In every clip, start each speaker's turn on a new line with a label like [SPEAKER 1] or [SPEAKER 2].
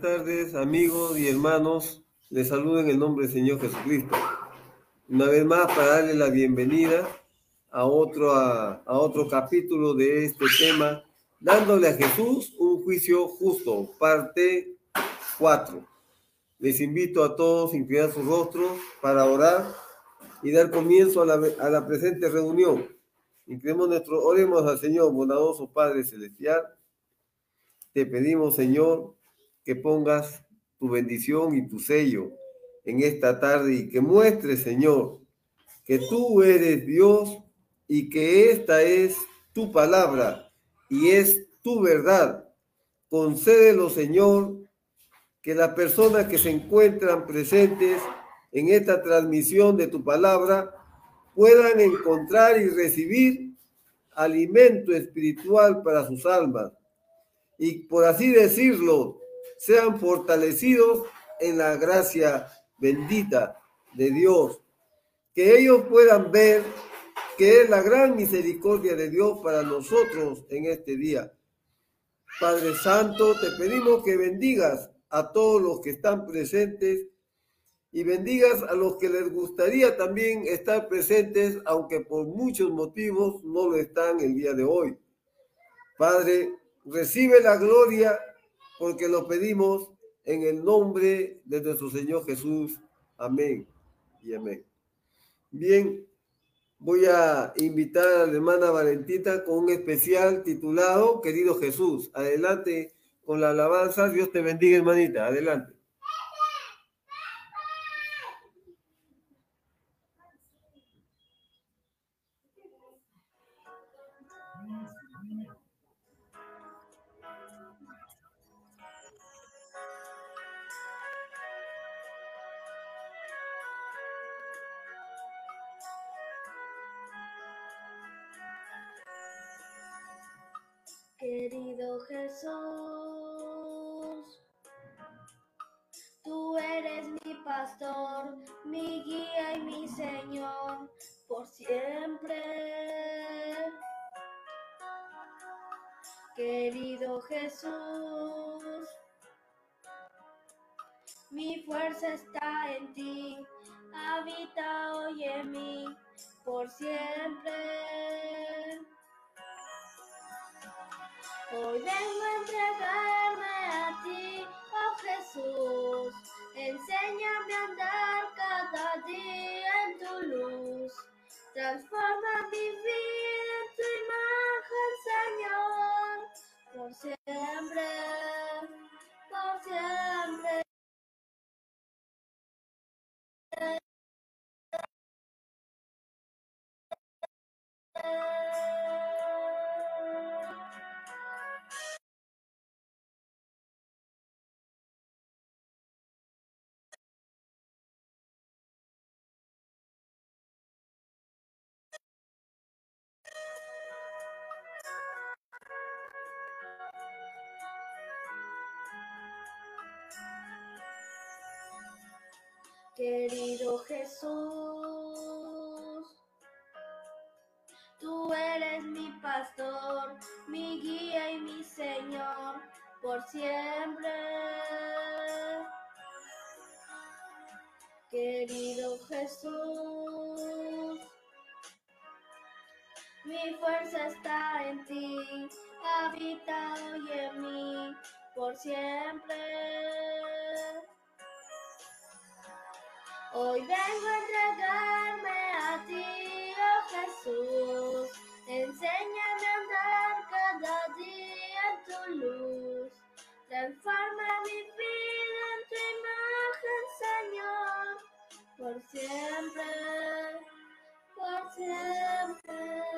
[SPEAKER 1] tardes, amigos y hermanos. Les saludo en el nombre del Señor Jesucristo. Una vez más, para darle la bienvenida a otro, a, a otro capítulo de este tema, dándole a Jesús un juicio justo, parte 4. Les invito a todos a inclinar sus rostros para orar y dar comienzo a la, a la presente reunión. Inclinemos nuestro, oremos al Señor, bondadoso Padre Celestial. Te pedimos, Señor, que pongas tu bendición y tu sello en esta tarde y que muestres, Señor, que tú eres Dios y que esta es tu palabra y es tu verdad. Concédelo, Señor, que las personas que se encuentran presentes en esta transmisión de tu palabra puedan encontrar y recibir alimento espiritual para sus almas. Y por así decirlo, sean fortalecidos en la gracia bendita de Dios. Que ellos puedan ver que es la gran misericordia de Dios para nosotros en este día. Padre Santo, te pedimos que bendigas a todos los que están presentes y bendigas a los que les gustaría también estar presentes, aunque por muchos motivos no lo están el día de hoy. Padre, recibe la gloria porque lo pedimos en el nombre de nuestro Señor Jesús. Amén y amén. Bien, voy a invitar a la hermana Valentita con un especial titulado Querido Jesús. Adelante con la alabanza. Dios te bendiga, hermanita. Adelante.
[SPEAKER 2] Querido Jesús, tú eres mi pastor, mi guía y mi Señor por siempre. Querido Jesús, mi fuerza está en ti, habita hoy en mí por siempre. Hoy vengo a entregarme a ti, oh Jesús. Enséñame a andar cada día en tu luz. Transforma mi vida en tu imagen, Señor. Por siempre, por siempre. Querido Jesús, tú eres mi pastor, mi guía y mi Señor por siempre. Querido Jesús, mi fuerza está en ti, habita hoy en mí por siempre. Hoy vengo a entregarme a ti, oh Jesús. Enséñame a andar cada día en tu luz. Transforma mi vida en tu imagen, Señor. Por siempre, por siempre.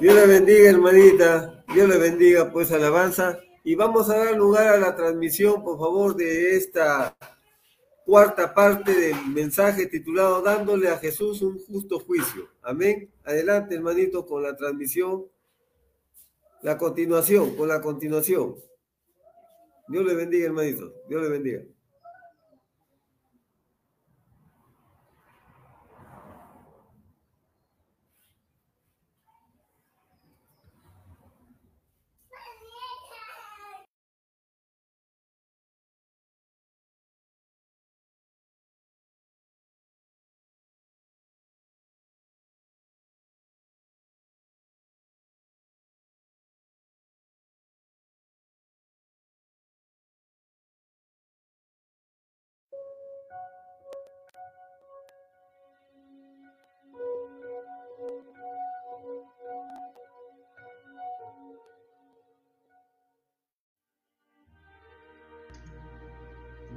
[SPEAKER 1] Dios le bendiga, hermanita. Dios le bendiga, pues, alabanza. Y vamos a dar lugar a la transmisión, por favor, de esta
[SPEAKER 3] cuarta parte del mensaje titulado Dándole a Jesús un justo juicio. Amén. Adelante, hermanito, con la transmisión. La continuación, con la continuación. Dios le bendiga, hermanito. Dios le bendiga.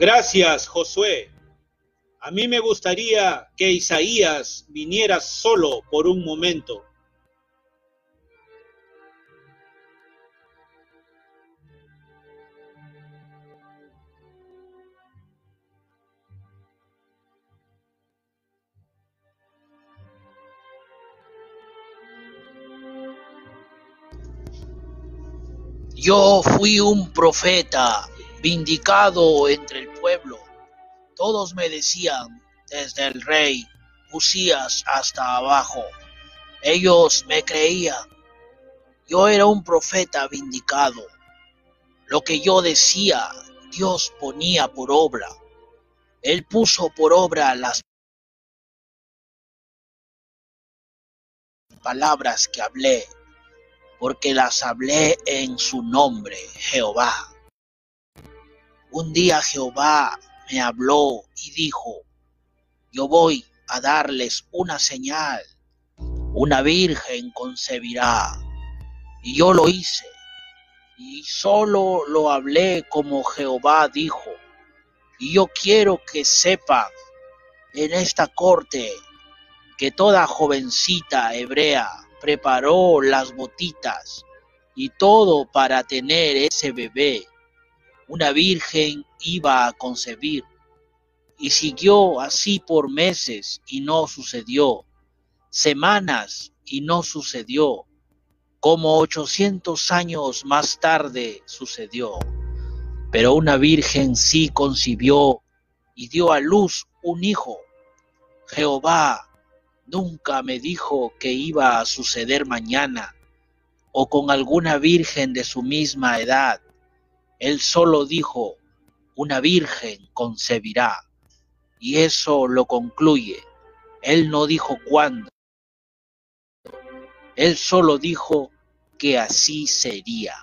[SPEAKER 4] Gracias, Josué. A mí me gustaría que Isaías viniera solo por un momento.
[SPEAKER 5] Yo fui un profeta vindicado entre el pueblo. Todos me decían, desde el rey Usías hasta abajo. Ellos me creían. Yo era un profeta vindicado. Lo que yo decía, Dios ponía por obra. Él puso por obra las palabras que hablé, porque las hablé en su nombre, Jehová. Un día Jehová me habló y dijo, yo voy a darles una señal, una virgen concebirá. Y yo lo hice, y solo lo hablé como Jehová dijo. Y yo quiero que sepan en esta corte que toda jovencita hebrea preparó las botitas y todo para tener ese bebé una virgen iba a concebir. Y siguió así por meses y no sucedió, semanas y no sucedió, como ochocientos años más tarde sucedió. Pero una virgen sí concibió y dio a luz un hijo. Jehová nunca me dijo que iba a suceder mañana o con alguna virgen de su misma edad él solo dijo, una virgen concebirá. Y eso lo concluye. Él no dijo cuándo. Él solo dijo que así sería.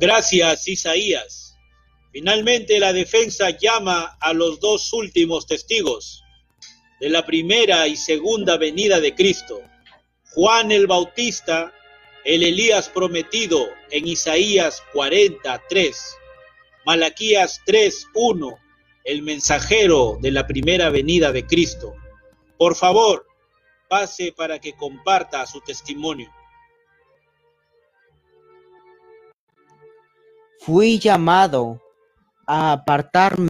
[SPEAKER 4] Gracias, Isaías. Finalmente la defensa llama a los dos últimos testigos de la primera y segunda venida de Cristo, Juan el Bautista, el Elías prometido en Isaías 43, Malaquías 3.1, el mensajero de la primera venida de Cristo. Por favor, pase para que comparta su testimonio.
[SPEAKER 6] Fui llamado a apartarme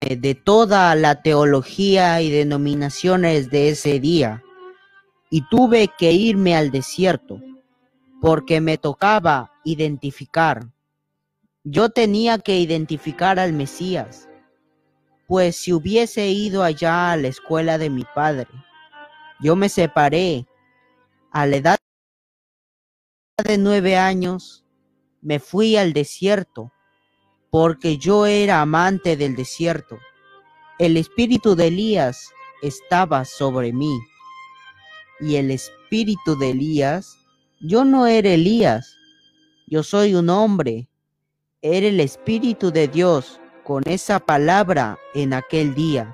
[SPEAKER 6] de toda la teología y denominaciones de ese día, y tuve que irme al desierto, porque me tocaba identificar. Yo tenía que identificar al Mesías, pues si hubiese ido allá a la escuela de mi padre, yo me separé a la edad de nueve años, me fui al desierto porque yo era amante del desierto. El espíritu de Elías estaba sobre mí. Y el espíritu de Elías, yo no era Elías, yo soy un hombre. Era el espíritu de Dios con esa palabra en aquel día.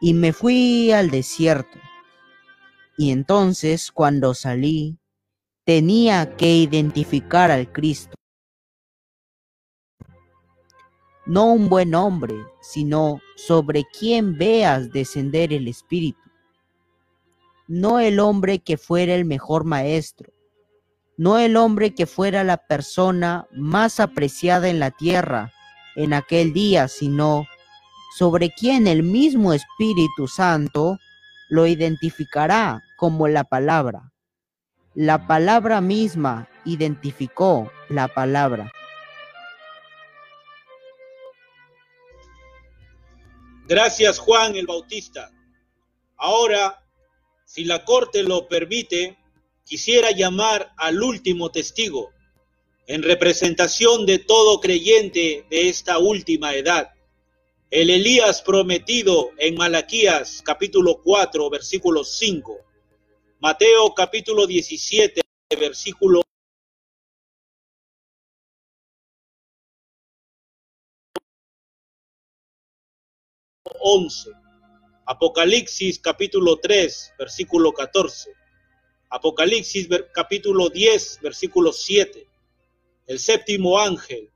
[SPEAKER 6] Y me fui al desierto. Y entonces cuando salí, tenía que identificar al Cristo. No un buen hombre, sino sobre quien veas descender el Espíritu. No el hombre que fuera el mejor maestro, no el hombre que fuera la persona más apreciada en la tierra en aquel día, sino sobre quien el mismo Espíritu Santo lo identificará como la palabra. La palabra misma identificó la palabra.
[SPEAKER 4] Gracias Juan el Bautista. Ahora, si la corte lo permite, quisiera llamar al último testigo en representación de todo creyente de esta última edad. El Elías prometido en Malaquías capítulo 4 versículo 5. Mateo capítulo 17 versículo 11. Apocalipsis capítulo 3, versículo 14. Apocalipsis capítulo 10, versículo 7. El séptimo ángel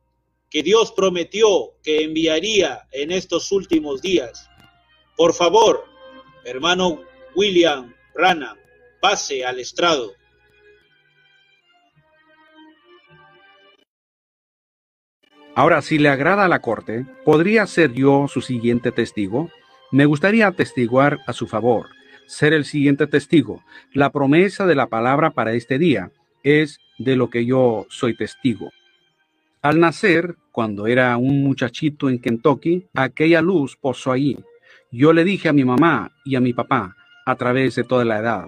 [SPEAKER 4] que Dios prometió que enviaría en estos últimos días. Por favor, hermano William Rana, pase al estrado.
[SPEAKER 7] Ahora, si le agrada a la corte, ¿podría ser yo su siguiente testigo? Me gustaría atestiguar a su favor, ser el siguiente testigo. La promesa de la palabra para este día es de lo que yo soy testigo. Al nacer, cuando era un muchachito en Kentucky, aquella luz posó allí. Yo le dije a mi mamá y a mi papá a través de toda la edad.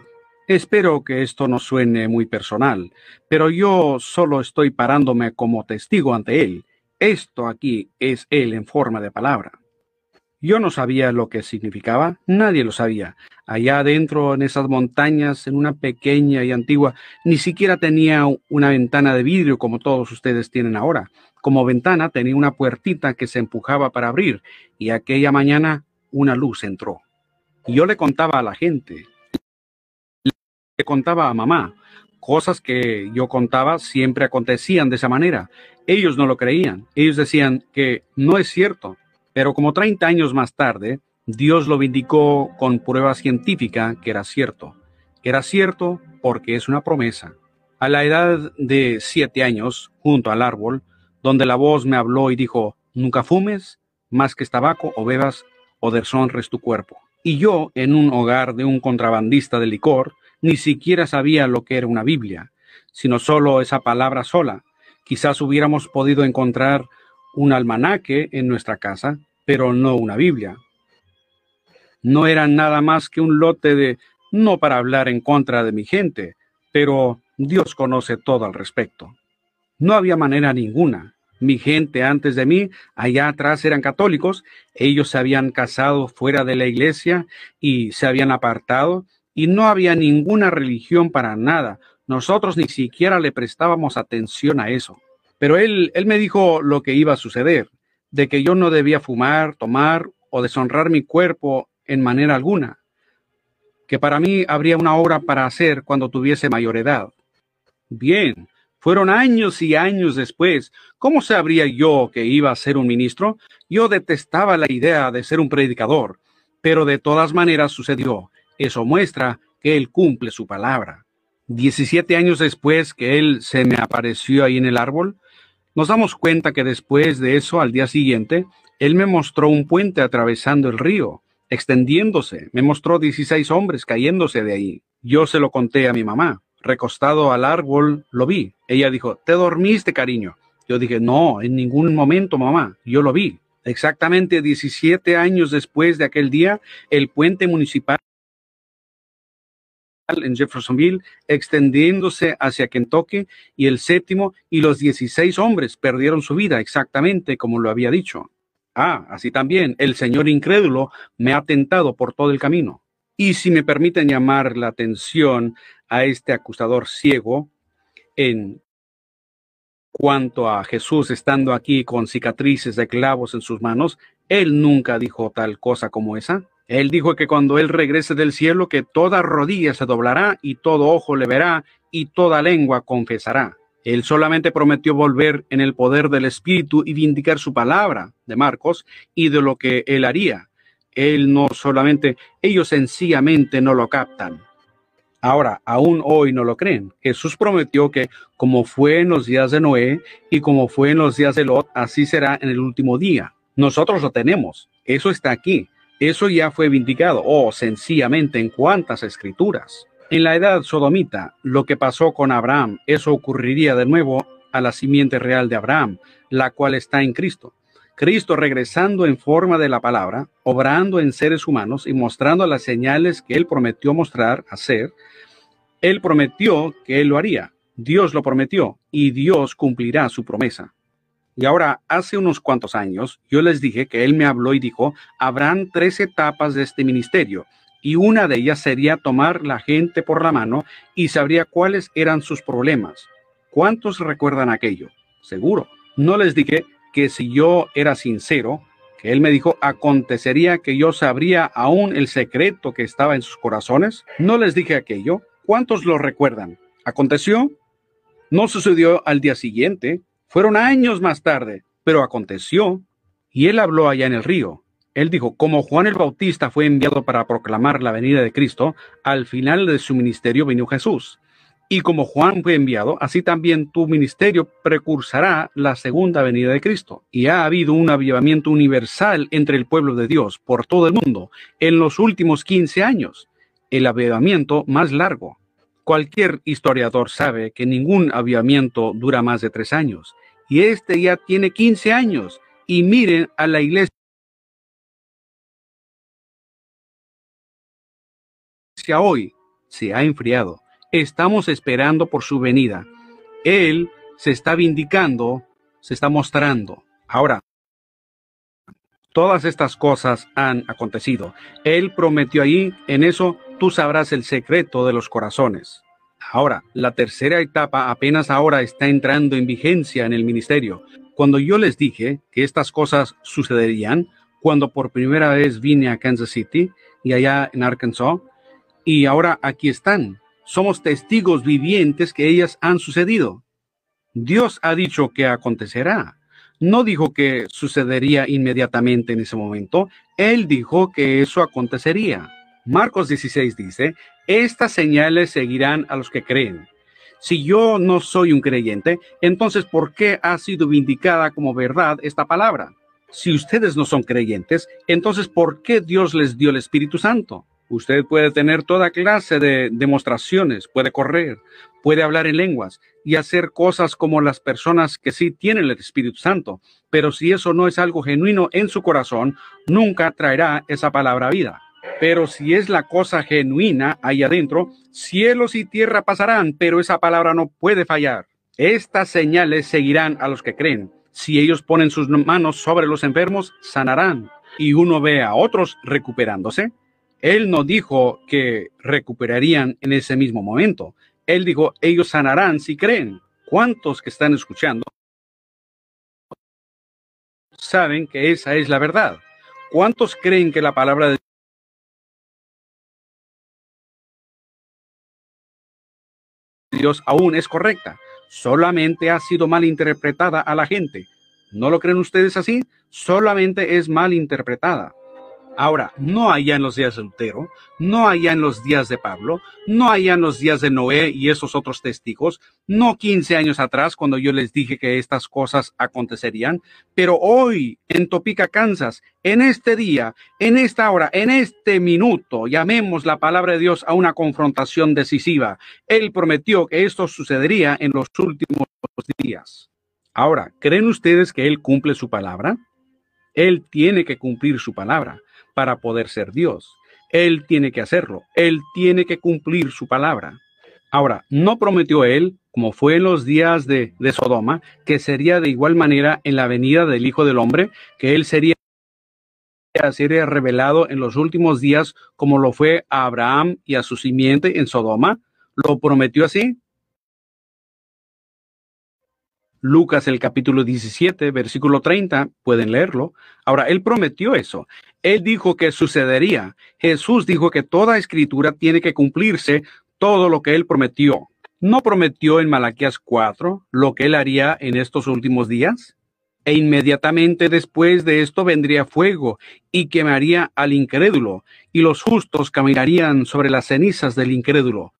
[SPEAKER 7] Espero que esto no suene muy personal, pero yo solo estoy parándome como testigo ante él esto aquí es Él en forma de palabra. Yo no sabía lo que significaba, nadie lo sabía. Allá adentro, en esas montañas, en una pequeña y antigua, ni siquiera tenía una ventana de vidrio como todos ustedes tienen ahora. Como ventana tenía una puertita que se empujaba para abrir, y aquella mañana una luz entró. Y yo le contaba a la gente, le contaba a mamá, cosas que yo contaba siempre acontecían de esa manera. Ellos no lo creían. Ellos decían que no es cierto. Pero como 30 años más tarde, Dios lo vindicó con prueba científica que era cierto. Era cierto porque es una promesa. A la edad de siete años, junto al árbol, donde la voz me habló y dijo, nunca fumes más que tabaco o bebas o deshonres tu cuerpo. Y yo, en un hogar de un contrabandista de licor, ni siquiera sabía lo que era una Biblia, sino solo esa palabra sola. Quizás hubiéramos podido encontrar un almanaque en nuestra casa, pero no una Biblia. No era nada más que un lote de, no para hablar en contra de mi gente, pero Dios conoce todo al respecto. No había manera ninguna. Mi gente antes de mí, allá atrás eran católicos, ellos se habían casado fuera de la iglesia y se habían apartado y no había ninguna religión para nada. Nosotros ni siquiera le prestábamos atención a eso. Pero él, él me dijo lo que iba a suceder, de que yo no debía fumar, tomar o deshonrar mi cuerpo en manera alguna, que para mí habría una obra para hacer cuando tuviese mayor edad. Bien, fueron años y años después. ¿Cómo sabría yo que iba a ser un ministro? Yo detestaba la idea de ser un predicador, pero de todas maneras sucedió. Eso muestra que Él cumple su palabra. Diecisiete años después que Él se me apareció ahí en el árbol, nos damos cuenta que después de eso, al día siguiente, Él me mostró un puente atravesando el río, extendiéndose. Me mostró 16 hombres cayéndose de ahí. Yo se lo conté a mi mamá. Recostado al árbol, lo vi. Ella dijo, ¿te dormiste, cariño? Yo dije, no, en ningún momento, mamá. Yo lo vi. Exactamente 17 años después de aquel día, el puente municipal en Jeffersonville, extendiéndose hacia Kentucky, y el séptimo y los 16 hombres perdieron su vida exactamente como lo había dicho. Ah, así también, el Señor incrédulo me ha tentado por todo el camino. Y si me permiten llamar la atención a este acusador ciego en cuanto a Jesús estando aquí con cicatrices de clavos en sus manos, él nunca dijo tal cosa como esa. Él dijo que cuando Él regrese del cielo, que toda rodilla se doblará y todo ojo le verá y toda lengua confesará. Él solamente prometió volver en el poder del Espíritu y vindicar su palabra de Marcos y de lo que Él haría. Él no solamente, ellos sencillamente no lo captan. Ahora, aún hoy no lo creen. Jesús prometió que como fue en los días de Noé y como fue en los días de Lot, así será en el último día. Nosotros lo tenemos. Eso está aquí. Eso ya fue vindicado, o oh, sencillamente en cuántas escrituras. En la edad sodomita, lo que pasó con Abraham, eso ocurriría de nuevo a la simiente real de Abraham, la cual está en Cristo. Cristo regresando en forma de la palabra, obrando en seres humanos y mostrando las señales que él prometió mostrar, hacer, él prometió que él lo haría. Dios lo prometió y Dios cumplirá su promesa. Y ahora, hace unos cuantos años, yo les dije que él me habló y dijo, habrán tres etapas de este ministerio, y una de ellas sería tomar la gente por la mano y sabría cuáles eran sus problemas. ¿Cuántos recuerdan aquello? Seguro. No les dije que si yo era sincero, que él me dijo, acontecería que yo sabría aún el secreto que estaba en sus corazones. No les dije aquello. ¿Cuántos lo recuerdan? ¿Aconteció? No sucedió al día siguiente, fueron años más tarde, pero aconteció, y él habló allá en el río. Él dijo, como Juan el Bautista fue enviado para proclamar la venida de Cristo, al final de su ministerio vino Jesús. Y como Juan fue enviado, así también tu ministerio precursará la segunda venida de Cristo. Y ha habido un avivamiento universal entre el pueblo de Dios por todo el mundo en los últimos 15 años, el avivamiento más largo. Cualquier historiador sabe que ningún avivamiento dura más de tres años y este ya tiene 15 años. Y miren a la iglesia hoy se ha enfriado. Estamos esperando por su venida. Él se está vindicando, se está mostrando. Ahora, todas estas cosas han acontecido. Él prometió ahí, en eso tú sabrás el secreto de los corazones. Ahora, la tercera etapa apenas ahora está entrando en vigencia en el ministerio. Cuando yo les dije que estas cosas sucederían, cuando por primera vez vine a Kansas City y allá en Arkansas, y ahora aquí están. Somos testigos vivientes que ellas han sucedido. Dios ha dicho que acontecerá. No dijo que sucedería inmediatamente en ese momento. Él dijo que eso acontecería. Marcos 16 dice, estas señales seguirán a los que creen. Si yo no soy un creyente, entonces ¿por qué ha sido vindicada como verdad esta palabra? Si ustedes no son creyentes, entonces ¿por qué Dios les dio el Espíritu Santo? Usted puede tener toda clase de demostraciones, puede correr, puede hablar en lenguas y hacer cosas como las personas que sí tienen el Espíritu Santo, pero si eso no es algo genuino en su corazón, nunca traerá esa palabra vida. Pero si es la cosa genuina ahí adentro, cielos y tierra pasarán, pero esa palabra no puede fallar. Estas señales seguirán a los que creen. Si ellos ponen sus manos sobre los enfermos, sanarán. Y uno ve a otros recuperándose. Él no dijo que recuperarían en ese mismo momento. Él dijo, ellos sanarán si creen. ¿Cuántos que están escuchando saben que esa es la verdad? ¿Cuántos creen que la palabra de Dios aún es correcta, solamente ha sido mal interpretada a la gente. ¿No lo creen ustedes así? Solamente es mal interpretada. Ahora, no allá en los días de Lutero, no allá en los días de Pablo, no allá en los días de Noé y esos otros testigos, no 15 años atrás cuando yo les dije que estas cosas acontecerían, pero hoy en Topica, Kansas, en este día, en esta hora, en este minuto, llamemos la palabra de Dios a una confrontación decisiva. Él prometió que esto sucedería en los últimos días. Ahora, ¿creen ustedes que Él cumple su palabra? Él tiene que cumplir su palabra para poder ser Dios. Él tiene que hacerlo. Él tiene que cumplir su palabra. Ahora, no prometió él, como fue en los días de, Sodoma, que sería de igual manera en la venida del Hijo del Hombre, que él sería sería revelado en los últimos días como lo fue a Abraham y a su simiente en Sodoma. ¿Lo prometió así? Lucas el capítulo 17, versículo 30, pueden leerlo. Ahora, él prometió eso. Él dijo que sucedería. Jesús dijo que toda escritura tiene que cumplirse todo lo que él prometió. ¿No prometió en Malaquías 4 lo que él haría en estos últimos días? E inmediatamente después de esto vendría fuego y quemaría al incrédulo, y los justos caminarían sobre las cenizas del incrédulo.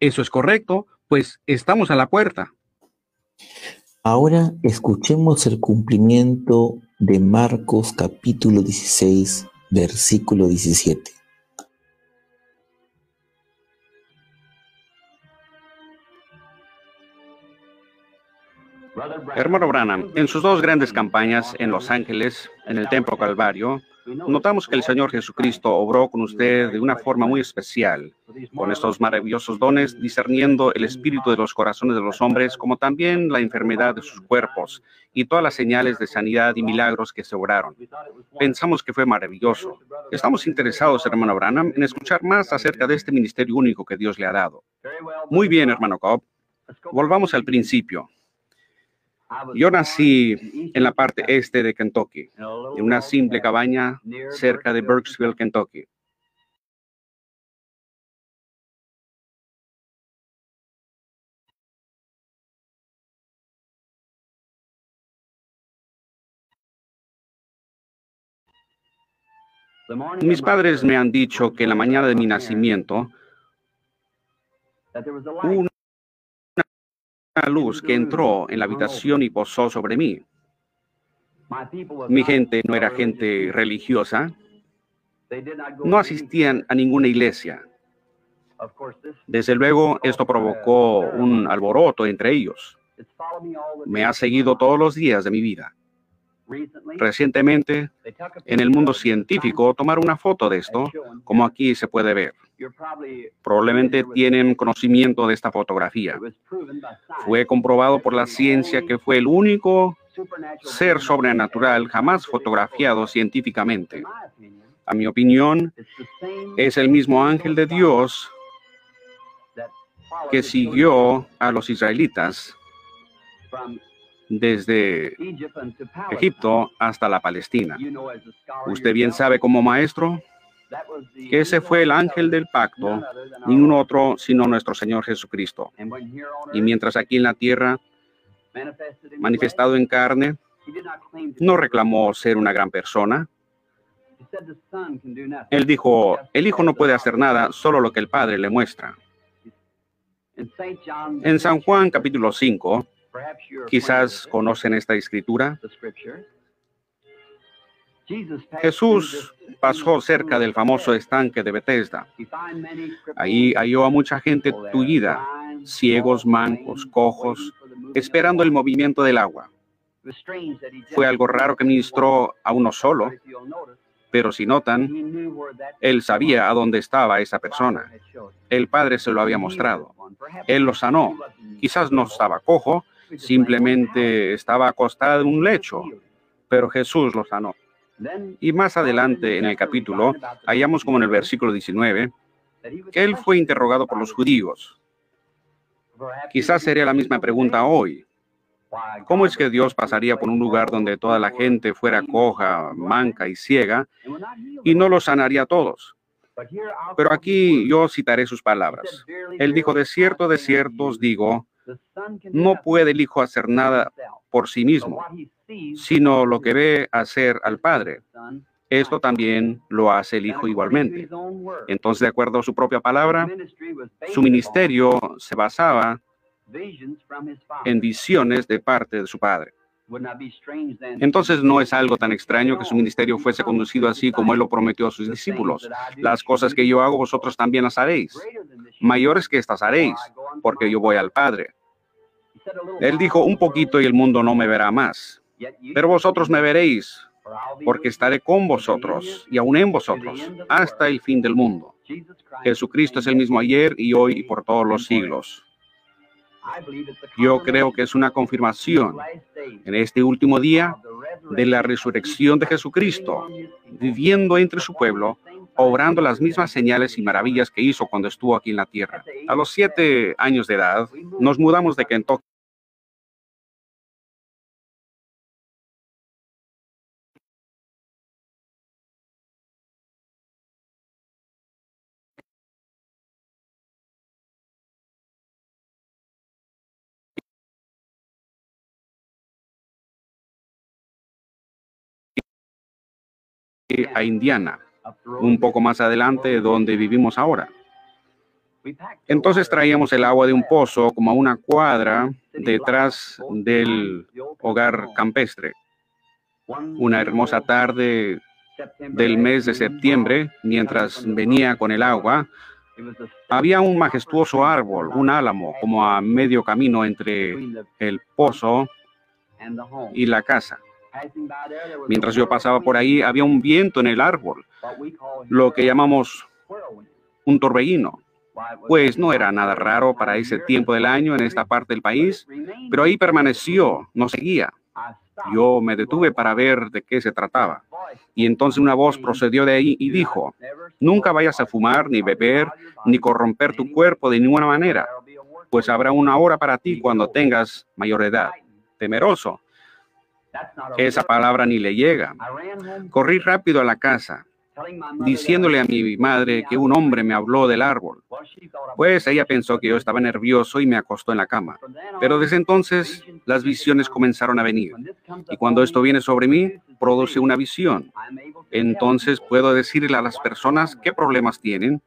[SPEAKER 7] Eso es correcto, pues estamos a la puerta.
[SPEAKER 8] Ahora escuchemos el cumplimiento de Marcos capítulo 16, versículo 17.
[SPEAKER 7] Hermano Branham, en sus dos grandes campañas en Los Ángeles, en el Templo Calvario, notamos que el Señor Jesucristo obró con usted de una forma muy especial, con estos maravillosos dones, discerniendo el espíritu de los corazones de los hombres, como también la enfermedad de sus cuerpos y todas las señales de sanidad y milagros que se obraron. Pensamos que fue maravilloso. Estamos interesados, hermano Branham, en escuchar más acerca de este ministerio único que Dios le ha dado. Muy bien, hermano Cobb. Volvamos al principio. Yo nací en la parte este de Kentucky, en una simple cabaña cerca de Burkesville, Kentucky. Mis padres me han dicho que en la mañana de mi nacimiento luz que entró en la habitación y posó sobre mí. Mi gente no era gente religiosa, no asistían a ninguna iglesia. Desde luego, esto provocó un alboroto entre ellos. Me ha seguido todos los días de mi vida. Recientemente, en el mundo científico, tomar una foto de esto, como aquí se puede ver. Probablemente tienen conocimiento de esta fotografía. Fue comprobado por la ciencia que fue el único ser sobrenatural jamás fotografiado científicamente. A mi opinión, es el mismo ángel de Dios que siguió a los israelitas desde Egipto hasta la Palestina. Usted bien sabe como maestro que ese fue el ángel del pacto, ningún otro sino nuestro Señor Jesucristo. Y mientras aquí en la tierra, manifestado en carne, no reclamó ser una gran persona. Él dijo, el Hijo no puede hacer nada, solo lo que el Padre le muestra. En San Juan capítulo 5, Quizás conocen esta escritura. Jesús pasó cerca del famoso estanque de Bethesda. Ahí halló a mucha gente tullida, ciegos, mancos, cojos, esperando el movimiento del agua. Fue algo raro que ministró a uno solo, pero si notan, él sabía a dónde estaba esa persona. El Padre se lo había mostrado. Él lo sanó. Quizás no estaba cojo, simplemente estaba acostado en un lecho, pero Jesús lo sanó. Y más adelante en el capítulo, hallamos como en el versículo 19, que él fue interrogado por los judíos. Quizás sería la misma pregunta hoy. ¿Cómo es que Dios pasaría por un lugar donde toda la gente fuera coja, manca y ciega y no los sanaría a todos? Pero aquí yo citaré sus palabras. Él dijo, de cierto, de cierto os digo, no puede el Hijo hacer nada por sí mismo, sino lo que ve hacer al Padre. Esto también lo hace el Hijo igualmente. Entonces, de acuerdo a su propia palabra, su ministerio se basaba en visiones de parte de su Padre. Entonces no es algo tan extraño que su ministerio fuese conducido así como él lo prometió a sus discípulos. Las cosas que yo hago vosotros también las haréis. Mayores que estas haréis, porque yo voy al Padre. Él dijo, un poquito y el mundo no me verá más, pero vosotros me veréis, porque estaré con vosotros y aún en vosotros hasta el fin del mundo. Jesucristo es el mismo ayer y hoy y por todos los siglos. Yo creo que es una confirmación en este último día de la resurrección de Jesucristo, viviendo entre su pueblo, obrando las mismas señales y maravillas que hizo cuando estuvo aquí en la tierra. A los siete años de edad, nos mudamos de Kentucky a Indiana, un poco más adelante donde vivimos ahora. Entonces traíamos el agua de un pozo como a una cuadra detrás del hogar campestre. Una hermosa tarde del mes de septiembre, mientras venía con el agua, había un majestuoso árbol, un álamo, como a medio camino entre el pozo y la casa. Mientras yo pasaba por ahí, había un viento en el árbol, lo que llamamos un torbellino. Pues no era nada raro para ese tiempo del año en esta parte del país, pero ahí permaneció, no seguía. Yo me detuve para ver de qué se trataba. Y entonces una voz procedió de ahí y dijo, nunca vayas a fumar, ni beber, ni corromper tu cuerpo de ninguna manera, pues habrá una hora para ti cuando tengas mayor edad. Temeroso, esa palabra ni le llega. Corrí rápido a la casa, diciéndole a mi madre que un hombre me habló del árbol. Pues ella pensó que yo estaba nervioso y me acostó en la cama. Pero desde entonces las visiones comenzaron a venir. Y cuando esto viene sobre mí, produce una visión. Entonces puedo decirle a las personas qué problemas tienen,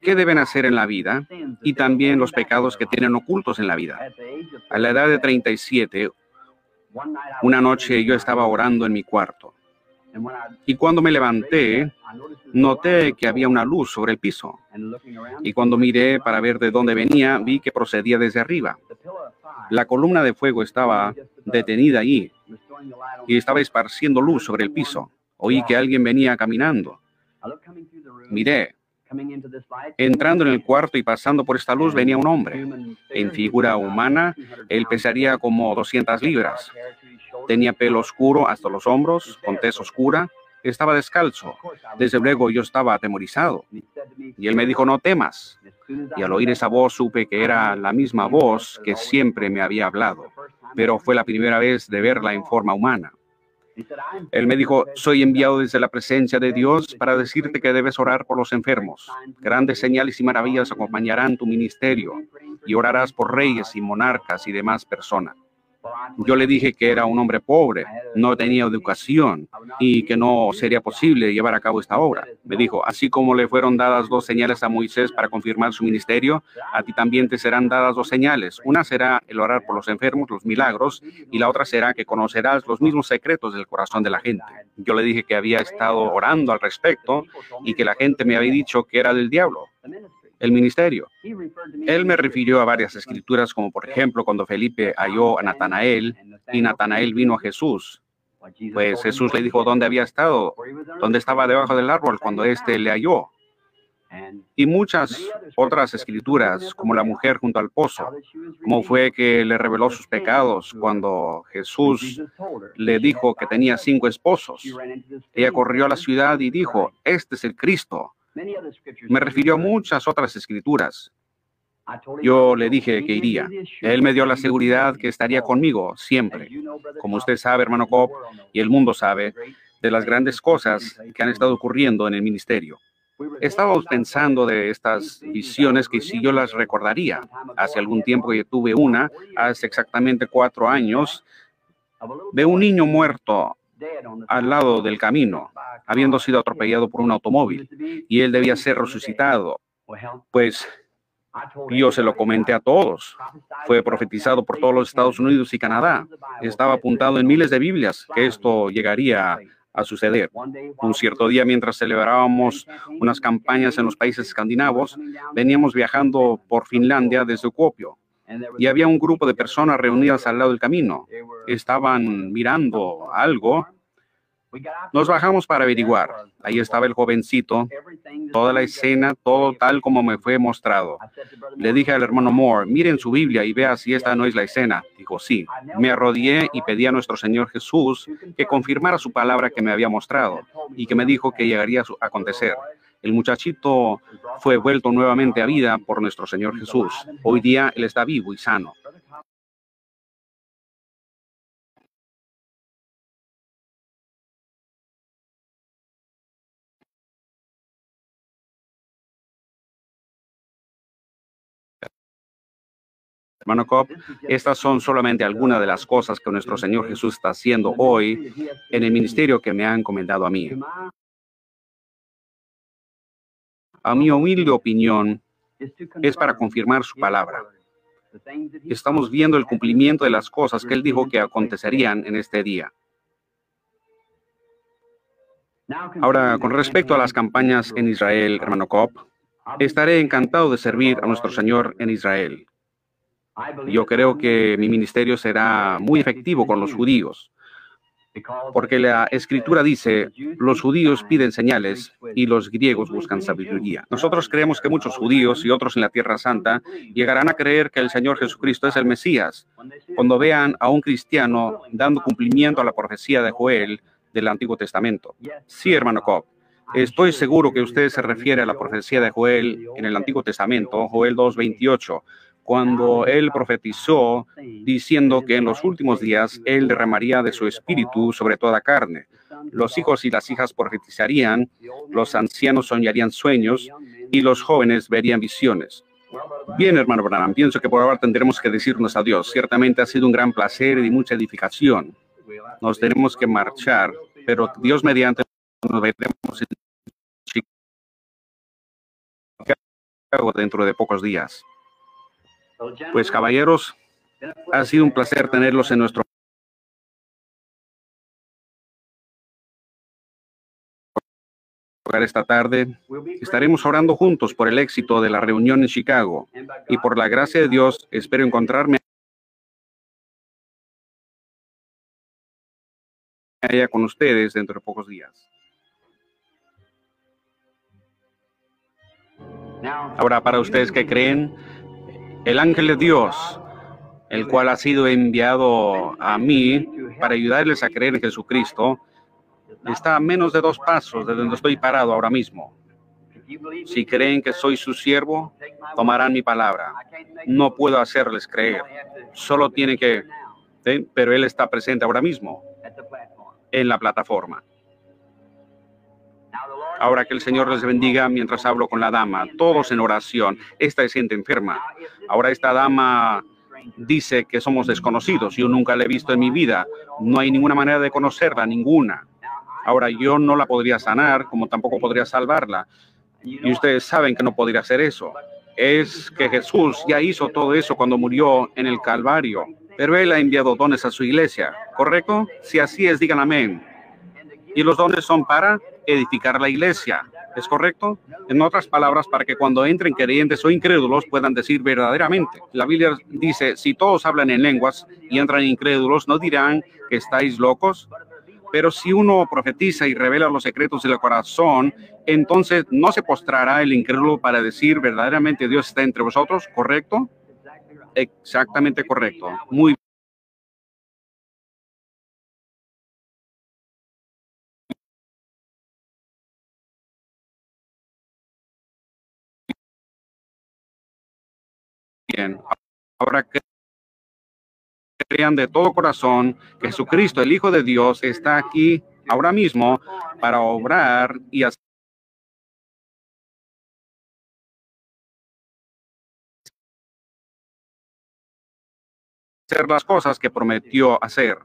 [SPEAKER 7] qué deben hacer en la vida y también los pecados que tienen ocultos en la vida. A la edad de 37, una noche yo estaba orando en mi cuarto y cuando me levanté, noté que había una luz sobre el piso. Y cuando miré para ver de dónde venía, vi que procedía desde arriba. La columna de fuego estaba detenida allí y estaba esparciendo luz sobre el piso. Oí que alguien venía caminando. Miré Entrando en el cuarto y pasando por esta luz venía un hombre. En figura humana, él pesaría como 200 libras. Tenía pelo oscuro hasta los hombros, con tez oscura. Estaba descalzo. Desde luego yo estaba atemorizado. Y él me dijo, no temas. Y al oír esa voz supe que era la misma voz que siempre me había hablado, pero fue la primera vez de verla en forma humana. Él me dijo, soy enviado desde la presencia de Dios para decirte que debes orar por los enfermos. Grandes señales y maravillas acompañarán tu ministerio y orarás por reyes y monarcas y demás personas. Yo le dije que era un hombre pobre, no tenía educación y que no sería posible llevar a cabo esta obra. Me dijo, así como le fueron dadas dos señales a Moisés para confirmar su ministerio, a ti también te serán dadas dos señales. Una será el orar por los enfermos, los milagros, y la otra será que conocerás los mismos secretos del corazón de la gente. Yo le dije que había estado orando al respecto y que la gente me había dicho que era del diablo el ministerio. Él me refirió a varias escrituras, como por ejemplo cuando Felipe halló a Natanael y Natanael vino a Jesús. Pues Jesús le dijo dónde había estado, dónde estaba debajo del árbol cuando éste le halló. Y muchas otras escrituras, como la mujer junto al pozo, como fue que le reveló sus pecados cuando Jesús le dijo que tenía cinco esposos. Ella corrió a la ciudad y dijo, este es el Cristo, me refirió a muchas otras escrituras. Yo le dije que iría. Él me dio la seguridad que estaría conmigo siempre. Como usted sabe, hermano Cobb, y el mundo sabe, de las grandes cosas que han estado ocurriendo en el ministerio. Estábamos pensando de estas visiones que si yo las recordaría. Hace algún tiempo que tuve una, hace exactamente cuatro años, de un niño muerto al lado del camino, habiendo sido atropellado por un automóvil, y él debía ser resucitado. Pues yo se lo comenté a todos. Fue profetizado por todos los Estados Unidos y Canadá. Estaba apuntado en miles de Biblias que esto llegaría a suceder. Un cierto día, mientras celebrábamos unas campañas en los países escandinavos, veníamos viajando por Finlandia desde Kuopio. Y había un grupo de personas reunidas al lado del camino. Estaban mirando algo. Nos bajamos para averiguar. Ahí estaba el jovencito, toda la escena, todo tal como me fue mostrado. Le dije al hermano Moore, miren su Biblia y vea si esta no es la escena. Dijo, sí. Me arrodillé y pedí a nuestro Señor Jesús que confirmara su palabra que me había mostrado y que me dijo que llegaría a acontecer. El muchachito fue vuelto nuevamente a vida por nuestro Señor Jesús. Hoy día él está vivo y sano. Hermano Cobb, estas son solamente algunas de las cosas que nuestro Señor Jesús está haciendo hoy en el ministerio que me ha encomendado a mí. A mi humilde opinión, es para confirmar su palabra. Estamos viendo el cumplimiento de las cosas que Él dijo que acontecerían en este día. Ahora, con respecto a las campañas en Israel, hermano Cobb, estaré encantado de servir a nuestro Señor en Israel. Yo creo que mi ministerio será muy efectivo con los judíos, porque la escritura dice, los judíos piden señales y los griegos buscan sabiduría. Nosotros creemos que muchos judíos y otros en la Tierra Santa llegarán a creer que el Señor Jesucristo es el Mesías cuando vean a un cristiano dando cumplimiento a la profecía de Joel del Antiguo Testamento. Sí, hermano Cobb. Estoy seguro que usted se refiere a la profecía de Joel en el Antiguo Testamento, Joel 2.28, cuando él profetizó diciendo que en los últimos días él derramaría de su espíritu sobre toda carne. Los hijos y las hijas profetizarían, los ancianos soñarían sueños y los jóvenes verían visiones. Bien, hermano Branham, pienso que por ahora tendremos que decirnos adiós. Ciertamente ha sido un gran placer y mucha edificación. Nos tenemos que marchar, pero Dios mediante nos veremos en Chicago dentro de pocos días. Pues caballeros, ha sido un placer tenerlos en nuestro esta tarde. Estaremos orando juntos por el éxito de la reunión en Chicago y por la gracia de Dios espero encontrarme allá con ustedes dentro de pocos días. Ahora, para ustedes que creen, el ángel de Dios, el cual ha sido enviado a mí para ayudarles a creer en Jesucristo, está a menos de dos pasos de donde estoy parado ahora mismo. Si creen que soy su siervo, tomarán mi palabra. No puedo hacerles creer. Solo tiene que... Pero Él está presente ahora mismo en la plataforma. Ahora que el Señor les bendiga mientras hablo con la dama, todos en oración. Esta es gente enferma. Ahora esta dama dice que somos desconocidos. Yo nunca la he visto en mi vida. No hay ninguna manera de conocerla, ninguna. Ahora yo no la podría sanar, como tampoco podría salvarla. Y ustedes saben que no podría hacer eso. Es que Jesús ya hizo todo eso cuando murió en el Calvario. Pero Él ha enviado dones a su iglesia, ¿correcto? Si así es, digan amén. Y los dones son para edificar la iglesia. ¿Es correcto? En otras palabras, para que cuando entren creyentes o incrédulos puedan decir verdaderamente. La Biblia dice, si todos hablan en lenguas y entran incrédulos, no dirán que estáis locos. Pero si uno profetiza y revela los secretos del corazón, entonces no se postrará el incrédulo para decir verdaderamente Dios está entre vosotros, ¿correcto? Exactamente correcto. Muy bien. Ahora crean de todo corazón que Jesucristo, el Hijo de Dios, está aquí ahora mismo para obrar y hacer las cosas que prometió hacer.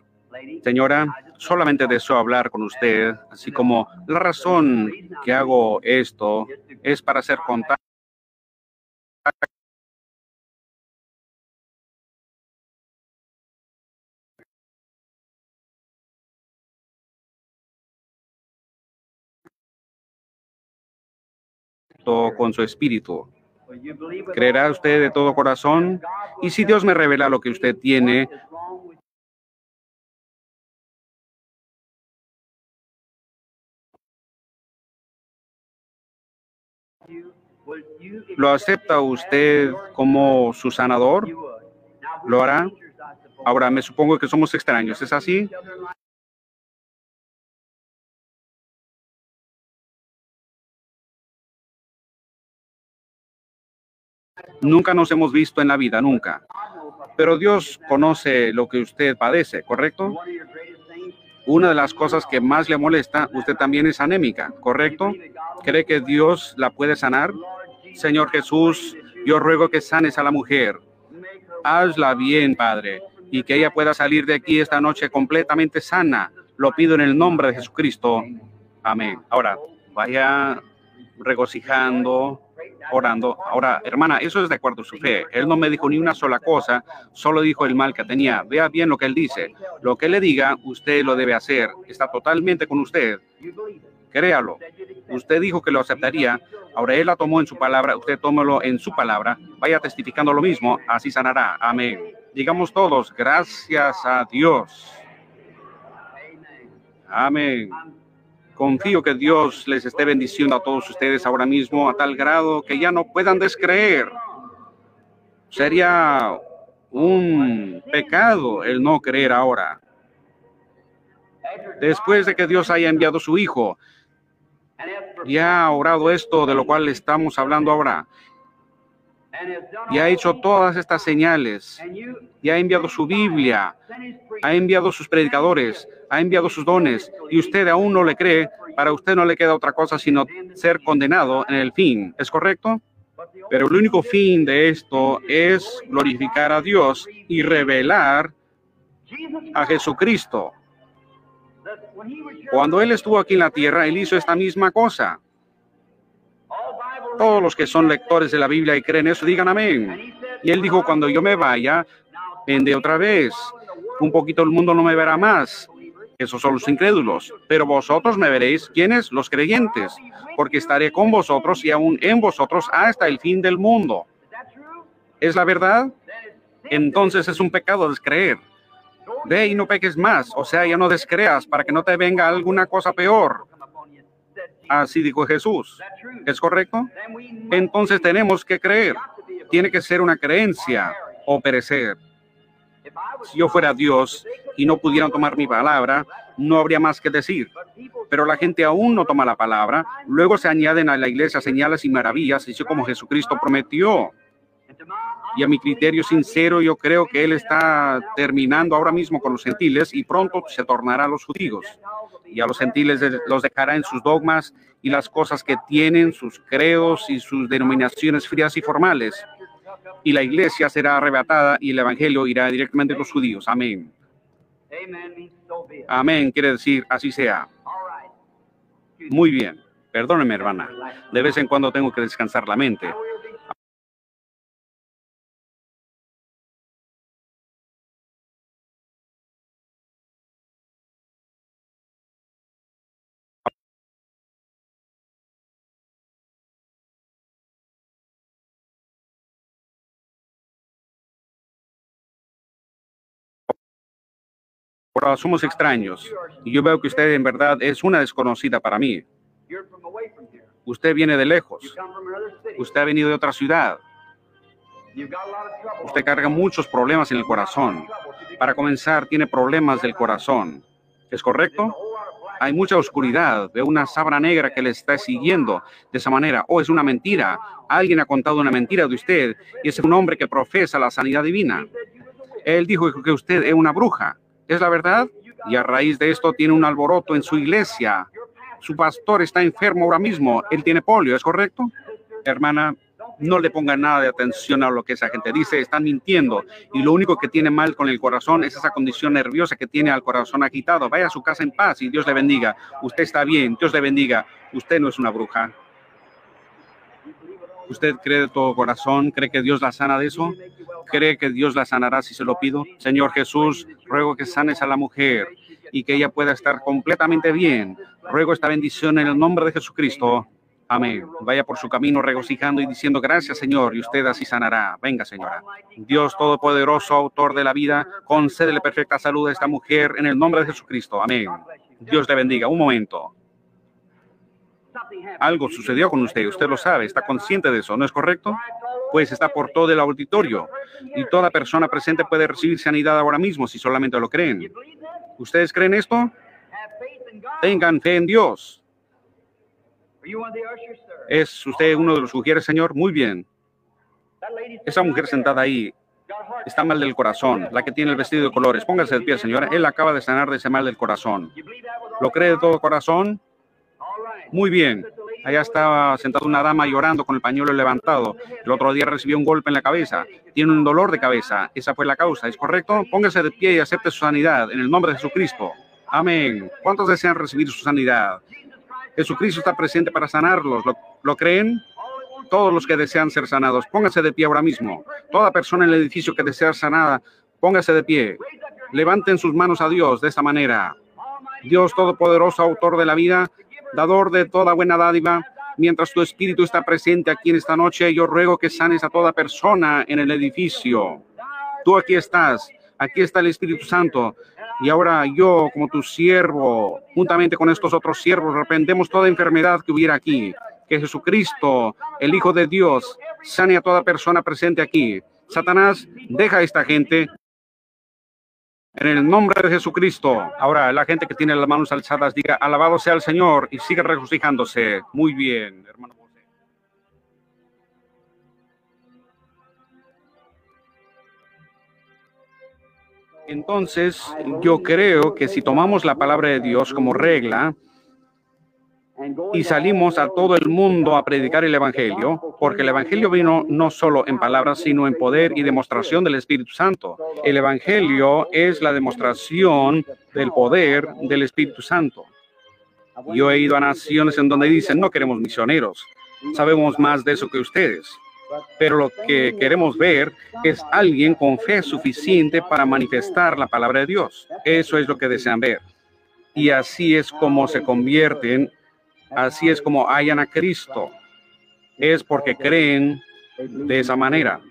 [SPEAKER 7] Señora, solamente deseo hablar con usted, así como la razón que hago esto es para hacer contacto con su espíritu. ¿Creerá usted de todo corazón? Y si Dios me revela lo que usted tiene, ¿lo acepta usted como su sanador? ¿Lo hará? Ahora me supongo que somos extraños, ¿es así? Nunca nos hemos visto en la vida, nunca. Pero Dios conoce lo que usted padece, ¿correcto? Una de las cosas que más le molesta, usted también es anémica, ¿correcto? ¿Cree que Dios la puede sanar? Señor Jesús, yo ruego que sanes a la mujer. Hazla bien, Padre, y que ella pueda salir de aquí esta noche completamente sana. Lo pido en el nombre de Jesucristo. Amén. Ahora, vaya regocijando, orando. Ahora, hermana, eso es de acuerdo a su fe. Él no me dijo ni una sola cosa, solo dijo el mal que tenía. Vea bien lo que él dice. Lo que le diga, usted lo debe hacer. Está totalmente con usted. Créalo. Usted dijo que lo aceptaría. Ahora él la tomó en su palabra. Usted tómelo en su palabra. Vaya testificando lo mismo. Así sanará. Amén. Digamos todos, gracias a Dios. Amén. Confío que Dios les esté bendiciendo a todos ustedes ahora mismo a tal grado que ya no puedan descreer. Sería un pecado el no creer ahora. Después de que Dios haya enviado su Hijo y ha orado esto de lo cual estamos hablando ahora, y ha hecho todas estas señales, y ha enviado su Biblia, ha enviado sus predicadores, ha enviado sus dones, y usted aún no le cree, para usted no le queda otra cosa sino ser condenado en el fin. ¿Es correcto? Pero el único fin de esto es glorificar a Dios y revelar a Jesucristo. Cuando Él estuvo aquí en la tierra, Él hizo esta misma cosa. Todos los que son lectores de la Biblia y creen eso, digan amén. Y Él dijo, cuando yo me vaya, vende otra vez. Un poquito el mundo no me verá más. Esos son los incrédulos. Pero vosotros me veréis, ¿quiénes? Los creyentes. Porque estaré con vosotros y aún en vosotros hasta el fin del mundo. ¿Es la verdad? Entonces es un pecado descreer. Ve y no peques más, o sea, ya no descreas para que no te venga alguna cosa peor. Así dijo Jesús. ¿Es correcto? Entonces tenemos que creer. Tiene que ser una creencia o perecer. Si yo fuera Dios y no pudieran tomar mi palabra, no habría más que decir. Pero la gente aún no toma la palabra. Luego se añaden a la iglesia señales y maravillas, así como Jesucristo prometió y a mi criterio sincero yo creo que él está terminando ahora mismo con los gentiles y pronto se tornará a los judíos. Y a los gentiles los dejará en sus dogmas y las cosas que tienen, sus credos y sus denominaciones frías y formales. Y la iglesia será arrebatada y el evangelio irá directamente a los judíos. Amén. Amén quiere decir así sea. Muy bien. Perdóneme, hermana. De vez en cuando tengo que descansar la mente. Ahora somos extraños y yo veo que usted en verdad es una desconocida para mí. Usted viene de lejos. Usted ha venido de otra ciudad. Usted carga muchos problemas en el corazón. Para comenzar, tiene problemas del corazón. ¿Es correcto? Hay mucha oscuridad. Veo una sábana negra que le está siguiendo de esa manera. Oh, es una mentira. Alguien ha contado una mentira de usted y es un hombre que profesa la sanidad divina. Él dijo que usted es una bruja. ¿Es la verdad? Y a raíz de esto tiene un alboroto en su iglesia. Su pastor está enfermo ahora mismo. Él tiene polio, ¿es correcto? Hermana, no le ponga nada de atención a lo que esa gente dice. Están mintiendo. Y lo único que tiene mal con el corazón es esa condición nerviosa que tiene al corazón agitado. Vaya a su casa en paz y Dios le bendiga. Usted está bien. Dios le bendiga. Usted no es una bruja. ¿Usted cree de todo corazón? ¿Cree que Dios la sana de eso? ¿Cree que Dios la sanará si se lo pido? Señor Jesús, ruego que sanes a la mujer y que ella pueda estar completamente bien. Ruego esta bendición en el nombre de Jesucristo. Amén. Vaya por su camino regocijando y diciendo gracias, Señor, y usted así sanará. Venga, señora. Dios Todopoderoso, autor de la vida, concédele perfecta salud a esta mujer en el nombre de Jesucristo. Amén. Dios le bendiga. Un momento. Algo sucedió con usted, usted lo sabe, está consciente de eso, ¿no es correcto? Pues está por todo el auditorio y toda persona presente puede recibir sanidad ahora mismo si solamente lo creen. ¿Ustedes creen esto? Tengan fe en Dios. ¿Es usted uno de los sugieres, Señor? Muy bien. Esa mujer sentada ahí está mal del corazón, la que tiene el vestido de colores. Póngase de pie, señora. Él acaba de sanar de ese mal del corazón. ¿Lo cree de todo corazón? Muy bien. Allá estaba sentada una dama llorando con el pañuelo levantado. El otro día recibió un golpe en la cabeza. Tiene un dolor de cabeza. Esa fue la causa. ¿Es correcto? Póngase de pie y acepte su sanidad en el nombre de Jesucristo. Amén. ¿Cuántos desean recibir su sanidad? Jesucristo está presente para sanarlos. ¿Lo, creen? Todos los que desean ser sanados, pónganse de pie ahora mismo. Toda persona en el edificio que desea sanada, póngase de pie. Levanten sus manos a Dios de esta manera. Dios Todopoderoso, autor de la vida, dador de toda buena dádiva, mientras tu espíritu está presente aquí en esta noche, yo ruego que sanes a toda persona en el edificio. Tú aquí estás, aquí está el Espíritu Santo. Y ahora yo, como tu siervo, juntamente con estos otros siervos, reprendemos toda enfermedad que hubiera aquí. Que Jesucristo, el Hijo de Dios, sane a toda persona presente aquí. Satanás, deja a esta gente en el nombre de Jesucristo. Ahora, la gente que tiene las manos alzadas, diga, alabado sea el Señor y sigue regocijándose. Muy bien, hermano. Entonces, yo creo que si tomamos la palabra de Dios como regla y salimos a todo el mundo a predicar el Evangelio, porque el Evangelio vino no solo en palabras, sino en poder y demostración del Espíritu Santo. El Evangelio es la demostración del poder del Espíritu Santo. Yo he ido a naciones en donde dicen, no queremos misioneros, sabemos más de eso que ustedes pero lo que queremos ver es alguien con fe suficiente para manifestar la palabra de Dios. Eso es lo que desean ver. Y así es como se convierten, así es como hallan a Cristo. Es porque creen de esa manera.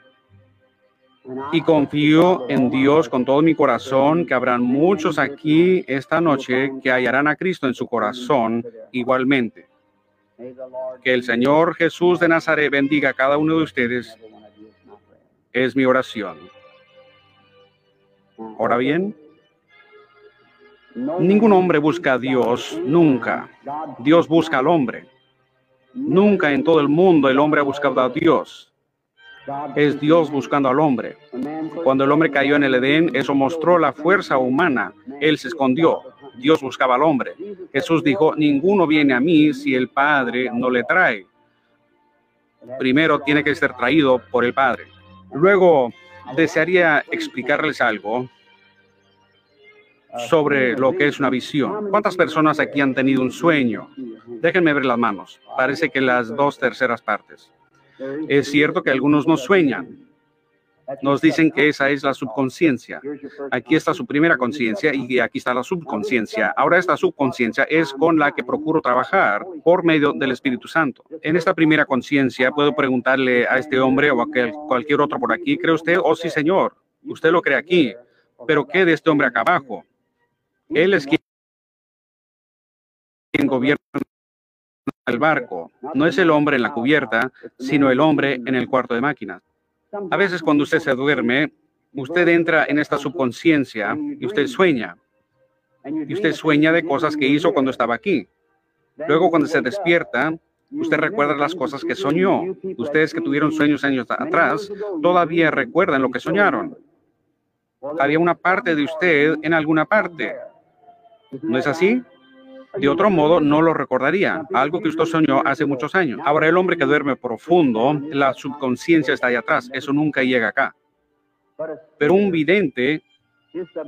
[SPEAKER 7] Y confío en Dios con todo mi corazón que habrán muchos aquí esta noche que hallarán a Cristo en su corazón igualmente. Que el Señor Jesús de Nazaret bendiga a cada uno de ustedes. Es mi oración. Ahora bien, ningún hombre busca a Dios, nunca. Dios busca al hombre. Nunca en todo el mundo el hombre ha buscado a Dios. Es Dios buscando al hombre. Cuando el hombre cayó en el Edén, eso mostró la fuerza humana. Él se escondió. Dios buscaba al hombre. Jesús dijo, ninguno viene a mí si el Padre no le trae. Primero tiene que ser traído por el Padre. Luego, desearía explicarles algo sobre lo que es una visión. ¿Cuántas personas aquí han tenido un sueño? Déjenme ver las manos. Parece que las dos terceras partes. Es cierto que algunos no sueñan, nos dicen que esa es la subconsciencia. Aquí está su primera conciencia y aquí está la subconsciencia. Ahora esta subconsciencia es con la que procuro trabajar por medio del Espíritu Santo. En esta primera conciencia puedo preguntarle a este hombre o a cualquier otro por aquí, ¿cree usted? Oh, sí, señor. Usted lo cree aquí. Pero ¿qué de este hombre acá abajo? Él es quien gobierna el barco. No es el hombre en la cubierta, sino el hombre en el cuarto de máquinas. A veces cuando usted se duerme, usted entra en esta subconsciencia y usted sueña. Y usted sueña de cosas que hizo cuando estaba aquí. Luego cuando se despierta, usted recuerda las cosas que soñó. Ustedes que tuvieron sueños años atrás, todavía recuerdan lo que soñaron. Había una parte de usted en alguna parte. ¿No es así? De otro modo, no lo recordaría, algo que usted soñó hace muchos años. Ahora, el hombre que duerme profundo, la subconsciencia está ahí atrás, eso nunca llega acá. Pero un vidente,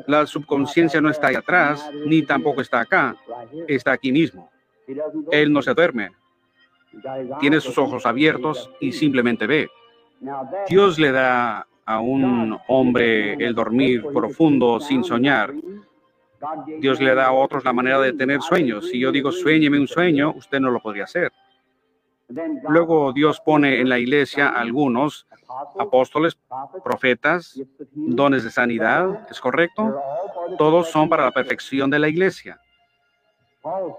[SPEAKER 7] la subconsciencia no está ahí atrás, ni tampoco está acá, está aquí mismo. Él no se duerme, tiene sus ojos abiertos y simplemente ve. Dios le da a un hombre el dormir profundo sin soñar Dios le da a otros la manera de tener sueños. Si yo digo sueñeme un sueño, usted no lo podría hacer. Luego Dios pone en la iglesia algunos apóstoles, profetas, dones de sanidad, ¿es correcto? Todos son para la perfección de la iglesia.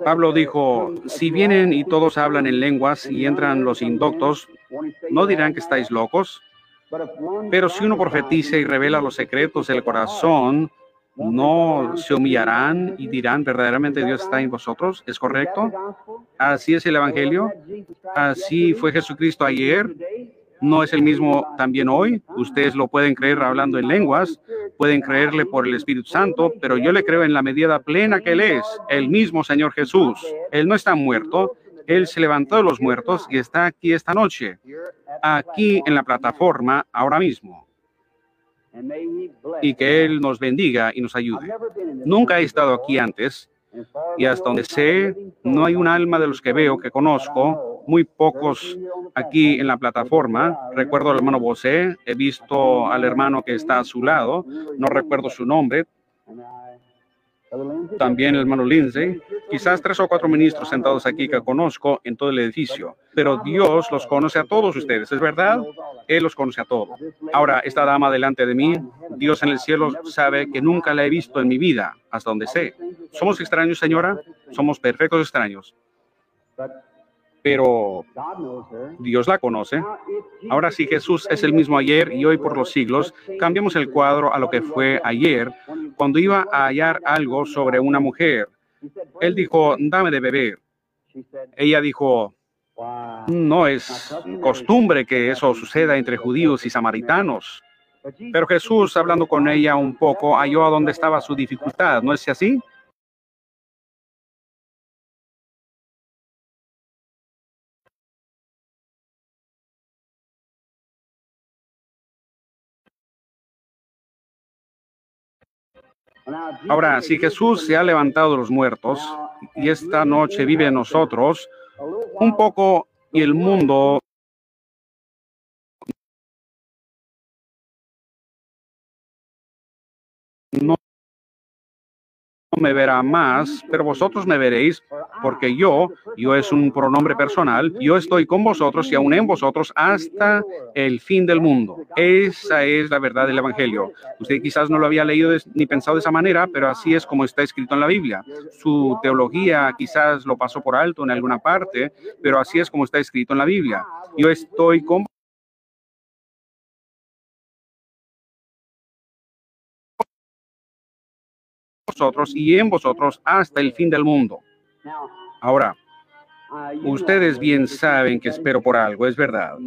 [SPEAKER 7] Pablo dijo, si vienen y todos hablan en lenguas y entran los indoctos, ¿no dirán que estáis locos? Pero si uno profetiza y revela los secretos del corazón, ¿no se humillarán y dirán verdaderamente Dios está en vosotros? ¿Es correcto? Así es el Evangelio. Así fue Jesucristo ayer. ¿No es el mismo también hoy? Ustedes lo pueden creer hablando en lenguas, pueden creerle por el Espíritu Santo, pero yo le creo en la medida plena que Él es, el mismo Señor Jesús. Él no está muerto, Él se levantó de los muertos y está aquí esta noche, aquí en la plataforma, ahora mismo. Y que Él nos bendiga y nos ayude. Nunca he estado aquí antes y hasta donde sé, no hay un alma de los que veo que conozco, muy pocos aquí en la plataforma. Recuerdo al hermano Bosé, he visto al hermano que está a su lado, no recuerdo su nombre. También el hermano Lindsay, quizás tres o cuatro ministros sentados aquí que conozco en todo el edificio, pero Dios los conoce a todos ustedes, ¿es verdad? Él los conoce a todos. Ahora, esta dama delante de mí, Dios en el cielo sabe que nunca la he visto en mi vida, hasta donde sé. ¿Somos extraños, señora? Somos perfectos extraños. Pero Dios la conoce. Ahora sí, Jesús es el mismo ayer y hoy por los siglos. Cambiamos el cuadro a lo que fue ayer, cuando iba a hallar algo sobre una mujer. Él dijo, dame de beber. Ella dijo, no es costumbre que eso suceda entre judíos y samaritanos. Pero Jesús, hablando con ella un poco, halló a dónde estaba su dificultad, ¿no es así? Ahora, si Jesús se ha levantado de los muertos y esta noche vive en nosotros, un poco y el mundo me verá más, pero vosotros me veréis, porque yo, yo es un pronombre personal, yo estoy con vosotros y aún en vosotros hasta el fin del mundo. Esa es la verdad del Evangelio. Usted quizás no lo había leído ni pensado de esa manera, pero así es como está escrito en la Biblia. Su teología quizás lo pasó por alto en alguna parte, pero así es como está escrito en la Biblia. Yo estoy con vosotros y en vosotros hasta el fin del mundo. Ahora, ustedes bien saben que espero por algo, es verdad.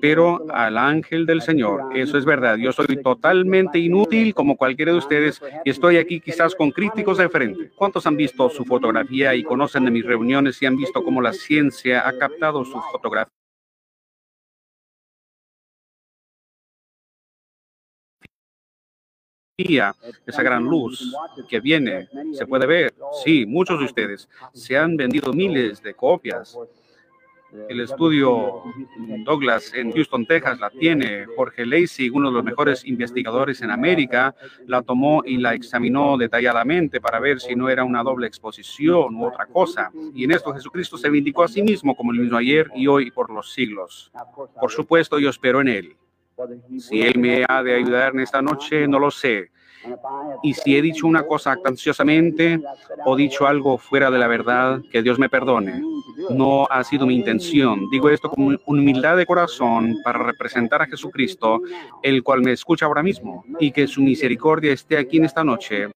[SPEAKER 7] Espero al ángel del Señor. Eso es verdad. Yo soy totalmente inútil como cualquiera de ustedes y estoy aquí quizás con críticos de frente. ¿Cuántos han visto su fotografía y conocen de mis reuniones y han visto cómo la ciencia ha captado su fotografía? esa gran luz que viene, se puede ver. Sí, muchos de ustedes se han vendido miles de copias el estudio Douglas en Houston, Texas, la tiene. Jorge Lacey, uno de los mejores investigadores en América, la tomó y la examinó detalladamente para ver si no era una doble exposición u otra cosa. Y en esto Jesucristo se vindicó a sí mismo como el mismo ayer y hoy por los siglos. Por supuesto, yo espero en Él. Si Él me ha de ayudar en esta noche, no lo sé. Y si he dicho una cosa ansiosamente o dicho algo fuera de la verdad, que Dios me perdone. No ha sido mi intención. Digo esto con humildad de corazón para representar a Jesucristo, el cual me escucha ahora mismo, y que su misericordia esté aquí en esta noche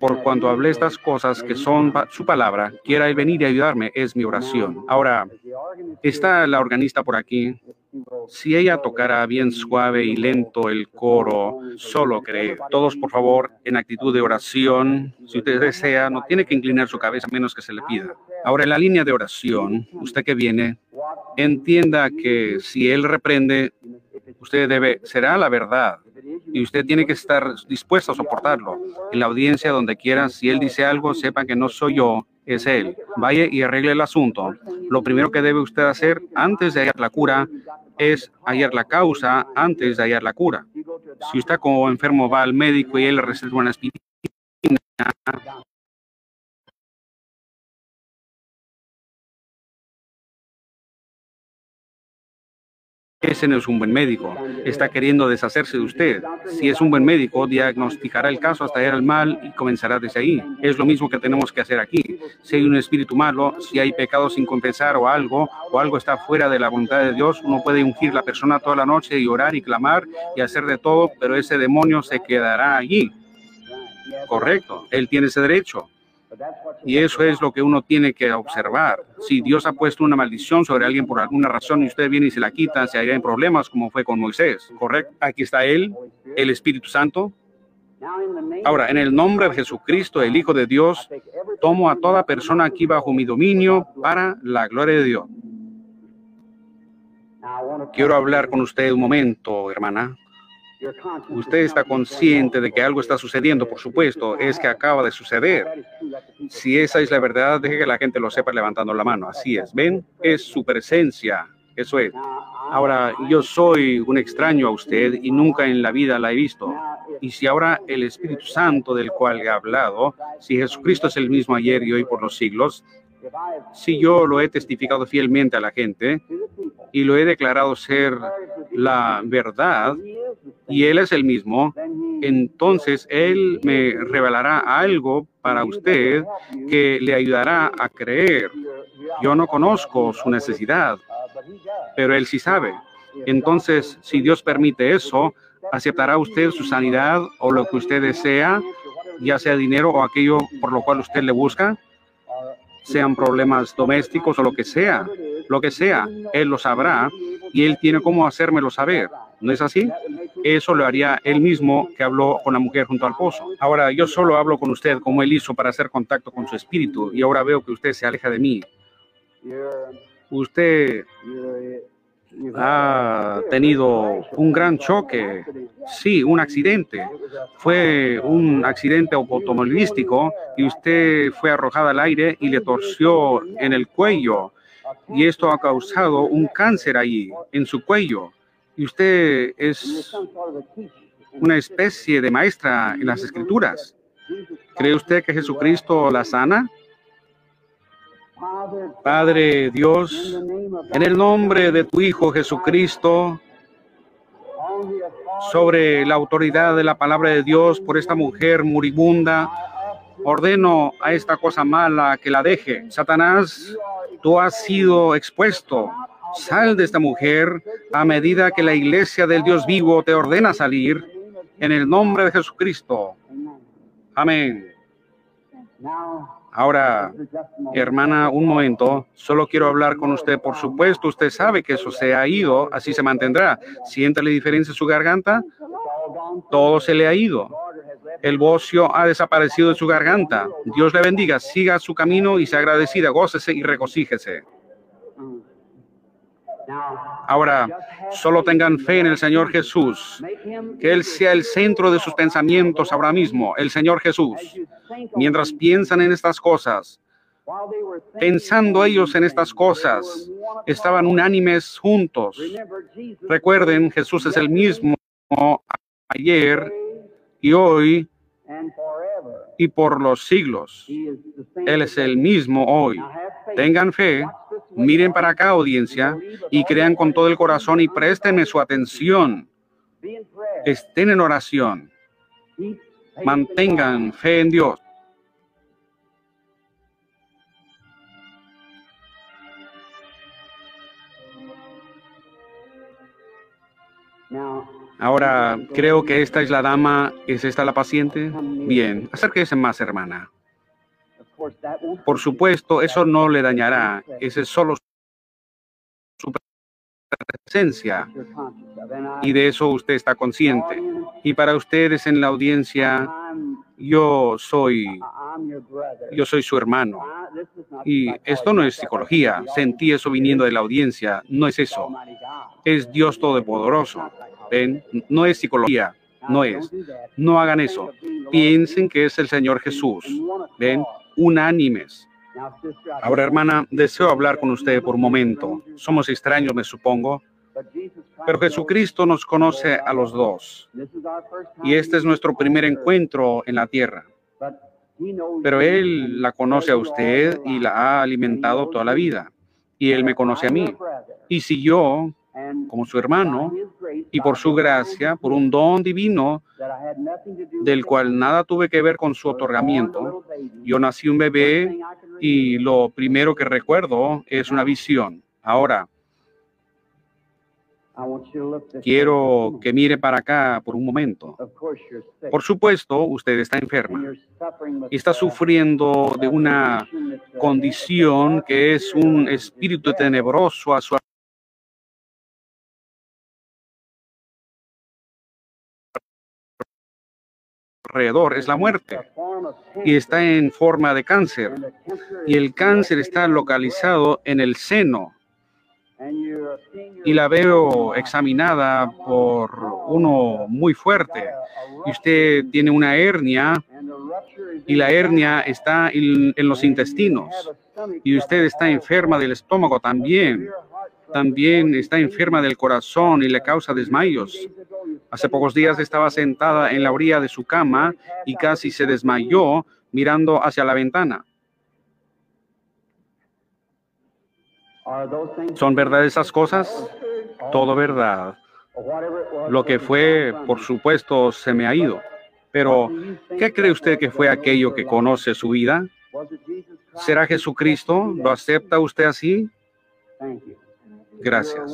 [SPEAKER 7] por cuanto hablé estas cosas que son su palabra, quiera Él venir y ayudarme, es mi oración. Ahora, está la organista por aquí. Si ella tocara bien suave y lento el coro, solo cree. Todos, por favor, en actitud de oración. Si usted desea, no tiene que inclinar su cabeza menos que se le pida. Ahora, en la línea de oración, usted que viene, entienda que si Él reprende, usted debe, será la verdad. Y usted tiene que estar dispuesto a soportarlo. En la audiencia, donde quiera, si Él dice algo, sepa que no soy yo, es Él. Vaya y arregle el asunto. Lo primero que debe usted hacer antes de hallar la cura es hallar la causa antes de hallar la cura. Si usted como enfermo va al médico y él le receta una aspirina, ese no es un buen médico. Está queriendo deshacerse de usted. Si es un buen médico, diagnosticará el caso hasta hallar el mal y comenzará desde ahí. Es lo mismo que tenemos que hacer aquí. Si hay un espíritu malo, si hay pecado sin confesar o algo, o algo está fuera de la voluntad de Dios, uno puede ungir la persona toda la noche y orar y clamar y hacer de todo, pero ese demonio se quedará allí. Correcto, él tiene ese derecho. Y eso es lo que uno tiene que observar. Si Dios ha puesto una maldición sobre alguien por alguna razón y usted viene y se la quita, se haría en problemas como fue con Moisés. Correcto. Aquí está Él, el Espíritu Santo. Ahora, en el nombre de Jesucristo, el Hijo de Dios, tomo a toda persona aquí bajo mi dominio para la gloria de Dios. Quiero hablar con usted un momento, hermana. Usted está consciente de que algo está sucediendo, por supuesto, es que acaba de suceder. Si esa es la verdad, deje que la gente lo sepa levantando la mano. Así es. ¿Ven? Es su presencia. Eso es. Ahora, yo soy un extraño a usted y nunca en la vida la he visto. Y si ahora el Espíritu Santo del cual he hablado, si Jesucristo es el mismo ayer y hoy por los siglos, si yo lo he testificado fielmente a la gente y lo he declarado ser la verdad, y Él es el mismo, entonces Él me revelará algo para usted que le ayudará a creer. Yo no conozco su necesidad, pero Él sí sabe. Entonces, si Dios permite eso, aceptará usted su sanidad o lo que usted desea, ya sea dinero o aquello por lo cual usted le busca, sean problemas domésticos o lo que sea, lo que sea, Él lo sabrá y Él tiene cómo hacérmelo saber. ¿No es así? Eso lo haría Él mismo que habló con la mujer junto al pozo. Ahora, yo solo hablo con usted como Él hizo para hacer contacto con su espíritu y ahora veo que usted se aleja de mí. Usted ha tenido un gran choque, sí, un accidente. Fue un accidente automovilístico y usted fue arrojada al aire y le torció en el cuello. Y esto ha causado un cáncer ahí, en su cuello. Y usted es una especie de maestra en las escrituras. ¿Cree usted que Jesucristo la sana? Padre Dios, en el nombre de tu Hijo Jesucristo, sobre la autoridad de la palabra de Dios por esta mujer moribunda, ordeno a esta cosa mala que la deje. Satanás, tú has sido expuesto. Sal de esta mujer a medida que la iglesia del Dios vivo te ordena salir en el nombre de Jesucristo. Amén. Ahora, hermana, un momento, solo quiero hablar con usted. Por supuesto, usted sabe que eso se ha ido, así se mantendrá. ¿Siente la diferencia en su garganta? Todo se le ha ido. El bocio ha desaparecido de su garganta. Dios le bendiga, siga su camino y sea agradecida, gócese y regocíjese. Ahora, solo tengan fe en el Señor Jesús. Que Él sea el centro de sus pensamientos ahora mismo, el Señor Jesús. Mientras piensan en estas cosas, pensando ellos en estas cosas, estaban unánimes juntos. Recuerden, Jesús es el mismo ayer y hoy y por los siglos. Él es el mismo hoy. Tengan fe, miren para acá, audiencia, y crean con todo el corazón y préstenme su atención. Estén en oración. Mantengan fe en Dios. Ahora, creo que esta es la dama. ¿Es esta la paciente? Bien, acérquese más, hermana. Por supuesto, eso no le dañará. Ese es solo su presencia. Y de eso usted está consciente. Y para ustedes en la audiencia, yo soy, yo soy su hermano. Y esto no es psicología. Sentí eso viniendo de la audiencia. No es eso. Es Dios Todopoderoso. ¿Ven? No es psicología. No es. No hagan eso. Piensen que es el Señor Jesús. ¿Ven? Unánimes. Ahora, hermana, deseo hablar con usted por un momento. Somos extraños, me supongo. Pero Jesucristo nos conoce a los dos. Y este es nuestro primer encuentro en la tierra. Pero Él la conoce a usted y la ha alimentado toda la vida. Y Él me conoce a mí. Y si yo, como su hermano, y por su gracia, por un don divino, del cual nada tuve que ver con su otorgamiento, yo nací un bebé y lo primero que recuerdo es una visión. Ahora, Quiero que mire para acá por un momento. Por supuesto, usted está enferma está sufriendo de una condición que es un espíritu tenebroso a su es la muerte. Y está en forma de cáncer. Y el cáncer está localizado en el seno y la veo examinada por uno muy fuerte. Y usted tiene una hernia y la hernia está en los intestinos. Y usted está enferma del estómago también. También está enferma del corazón y le causa desmayos. Hace pocos días estaba sentada en la orilla de su cama y casi se desmayó mirando hacia la ventana. ¿Son verdad esas cosas? Todo verdad. Lo que fue, por supuesto, se me ha ido. Pero, ¿qué cree usted que fue aquello que conoce su vida? ¿Será Jesucristo? ¿Lo acepta usted así? Gracias.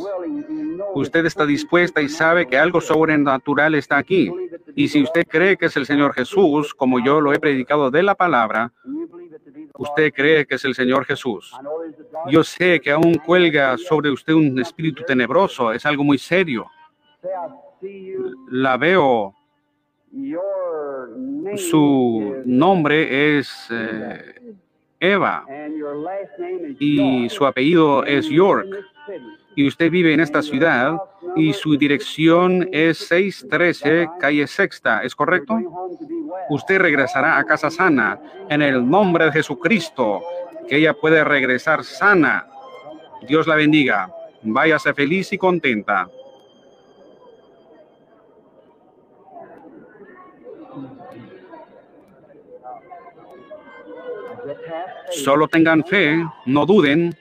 [SPEAKER 7] Usted está dispuesta y sabe que algo sobrenatural está aquí. Y si usted cree que es el Señor Jesús, como yo lo he predicado de la palabra, usted cree que es el Señor Jesús. Yo sé que aún cuelga sobre usted un espíritu tenebroso, es algo muy serio. La veo. Su nombre es eh, Eva y su apellido es York. Y usted vive en esta ciudad y su dirección es 613 calle Sexta, ¿es correcto? Usted regresará a casa sana en el nombre de Jesucristo, que ella puede regresar sana. Dios la bendiga. Váyase feliz y contenta. Solo tengan fe, no duden.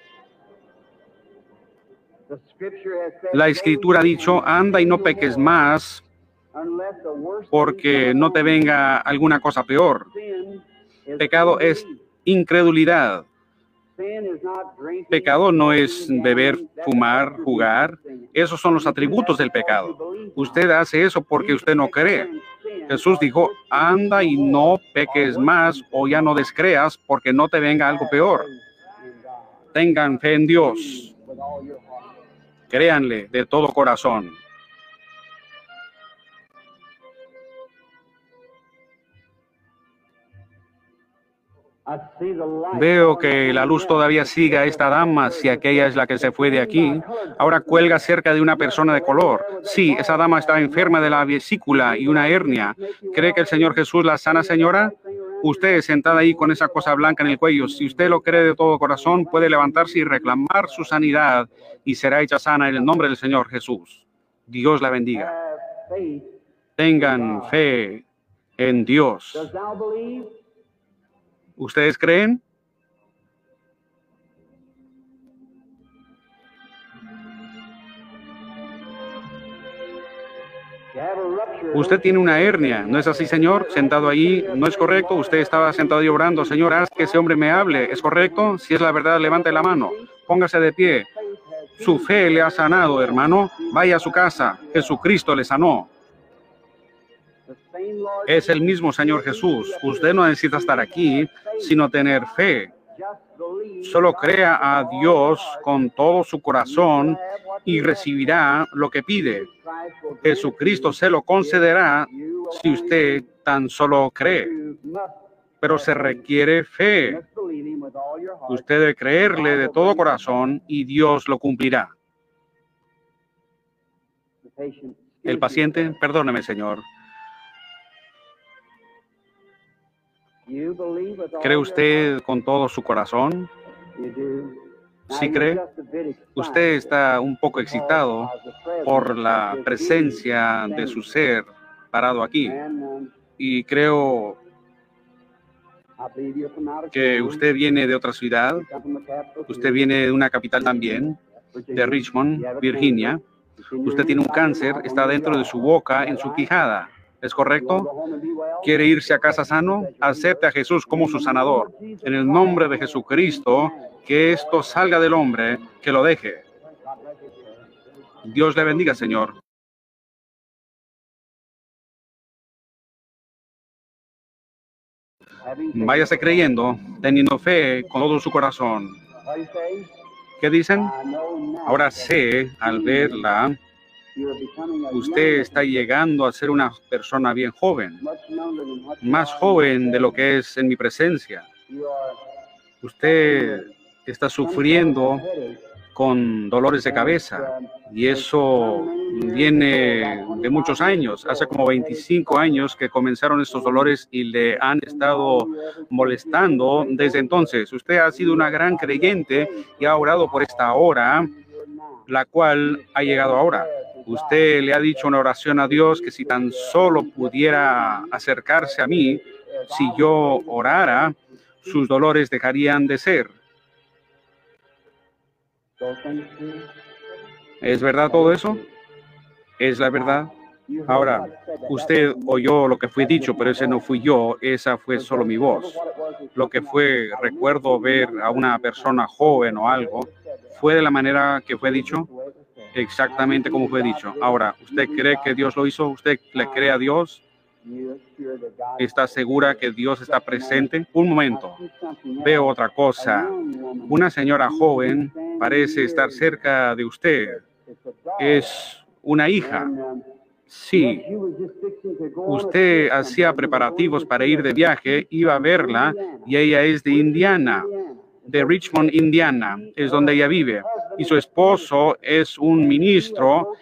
[SPEAKER 7] La escritura ha dicho, anda y no peques más, porque no te venga alguna cosa peor. Pecado es incredulidad. Pecado no es beber, fumar, jugar. Esos son los atributos del pecado. Usted hace eso porque usted no cree. Jesús dijo, anda y no peques más o ya no descreas porque no te venga algo peor. Tengan fe en Dios. Créanle de todo corazón. Veo que la luz todavía sigue a esta dama, si aquella es la que se fue de aquí. Ahora cuelga cerca de una persona de color. Sí, esa dama está enferma de la vesícula y una hernia. ¿Cree que el Señor Jesús la sana, señora? Usted sentada ahí con esa cosa blanca en el cuello, si usted lo cree de todo corazón, puede levantarse y reclamar su sanidad y será hecha sana en el nombre del Señor Jesús. Dios la bendiga. Tengan fe en Dios. ¿Ustedes creen? Usted tiene una hernia, ¿no es así, señor? Sentado ahí, ¿no es correcto? Usted estaba sentado y orando, señor, haz que ese hombre me hable, ¿es correcto? Si es la verdad, levante la mano, póngase de pie. Su fe le ha sanado, hermano. Vaya a su casa. Jesucristo le sanó. Es el mismo Señor Jesús. Usted no necesita estar aquí, sino tener fe. Solo crea a Dios con todo su corazón y recibirá lo que pide. Jesucristo se lo concederá si usted tan solo cree. Pero se requiere fe. Usted debe creerle de todo corazón y Dios lo cumplirá. El paciente, perdóneme, Señor. ¿Cree usted con todo su corazón? Si cree, usted está un poco excitado por la presencia de su ser parado aquí. Y creo que usted viene de otra ciudad, usted viene de una capital también, de Richmond, Virginia. Usted tiene un cáncer, está dentro de su boca, en su quijada. ¿Es correcto? ¿Quiere irse a casa sano? Acepte a Jesús como su sanador. En el nombre de Jesucristo, que esto salga del hombre, que lo deje. Dios le bendiga, Señor. Váyase creyendo, teniendo fe con todo su corazón. ¿Qué dicen? Ahora sé, al verla, usted está llegando a ser una persona bien joven, más joven de lo que es en mi presencia. Usted está sufriendo con dolores de cabeza y eso viene de muchos años, hace como 25 años que comenzaron estos dolores y le han estado molestando desde entonces. Usted ha sido una gran creyente y ha orado por esta hora, la cual ha llegado ahora. Usted le ha dicho una oración a Dios que si tan solo pudiera acercarse a mí, si yo orara, sus dolores dejarían de ser. ¿Es verdad todo eso? ¿Es la verdad? Ahora, usted oyó lo que fue dicho, pero ese no fui yo, esa fue solo mi voz. Lo que fue, recuerdo ver a una persona joven o algo, fue de la manera que fue dicho exactamente como fue dicho. Ahora, ¿usted cree que Dios lo hizo? ¿Usted le cree a Dios? ¿Está segura que Dios está presente? Un momento, veo otra cosa. Una señora joven parece estar cerca de usted. Es una hija. Sí, usted hacía preparativos para ir de viaje, iba a verla y ella es de Indiana de Richmond, Indiana, es donde ella vive. Y su esposo es un ministro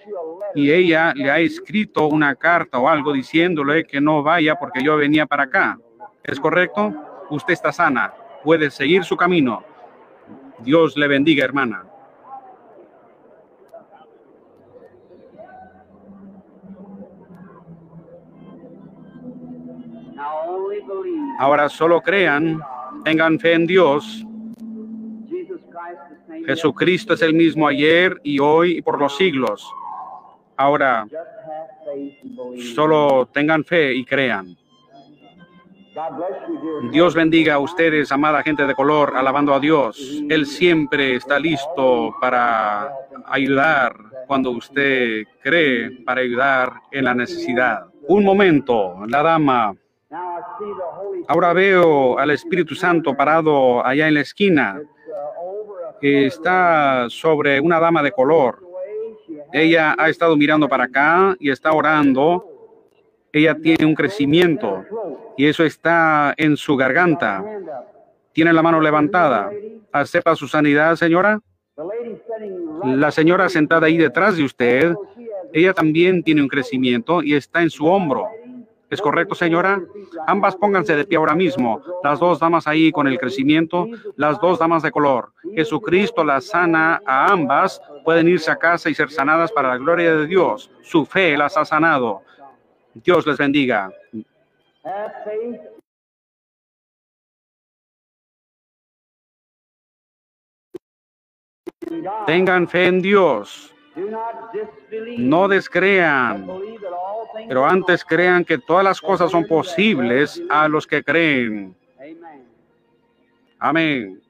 [SPEAKER 7] y ella le ha escrito una carta o algo diciéndole que no vaya porque yo venía para acá. ¿Es correcto? Usted está sana, puede seguir su camino. Dios le bendiga, hermana. Ahora solo crean, tengan fe en Dios Jesucristo es el mismo ayer y hoy y por los siglos. Ahora, solo tengan fe y crean. Dios bendiga a ustedes, amada gente de color, alabando a Dios. Él siempre está listo para ayudar cuando usted cree, para ayudar en la necesidad. Un momento, la dama. Ahora veo al Espíritu Santo parado allá en la esquina está sobre una dama de color. Ella ha estado mirando para acá y está orando. Ella tiene un crecimiento y eso está en su garganta. Tiene la mano levantada. ¿Acepta su sanidad, señora? La señora sentada ahí detrás de usted, ella también tiene un crecimiento y está en su hombro. ¿Es correcto, señora? Ambas pónganse de pie ahora mismo. Las dos damas ahí con el crecimiento, las dos damas de color. Jesucristo las sana a ambas. Pueden irse a casa y ser sanadas para la gloria de Dios. Su fe las ha sanado. Dios les bendiga. Tengan fe en Dios. No descrean, pero antes crean que todas las cosas son posibles a los que creen. Amén.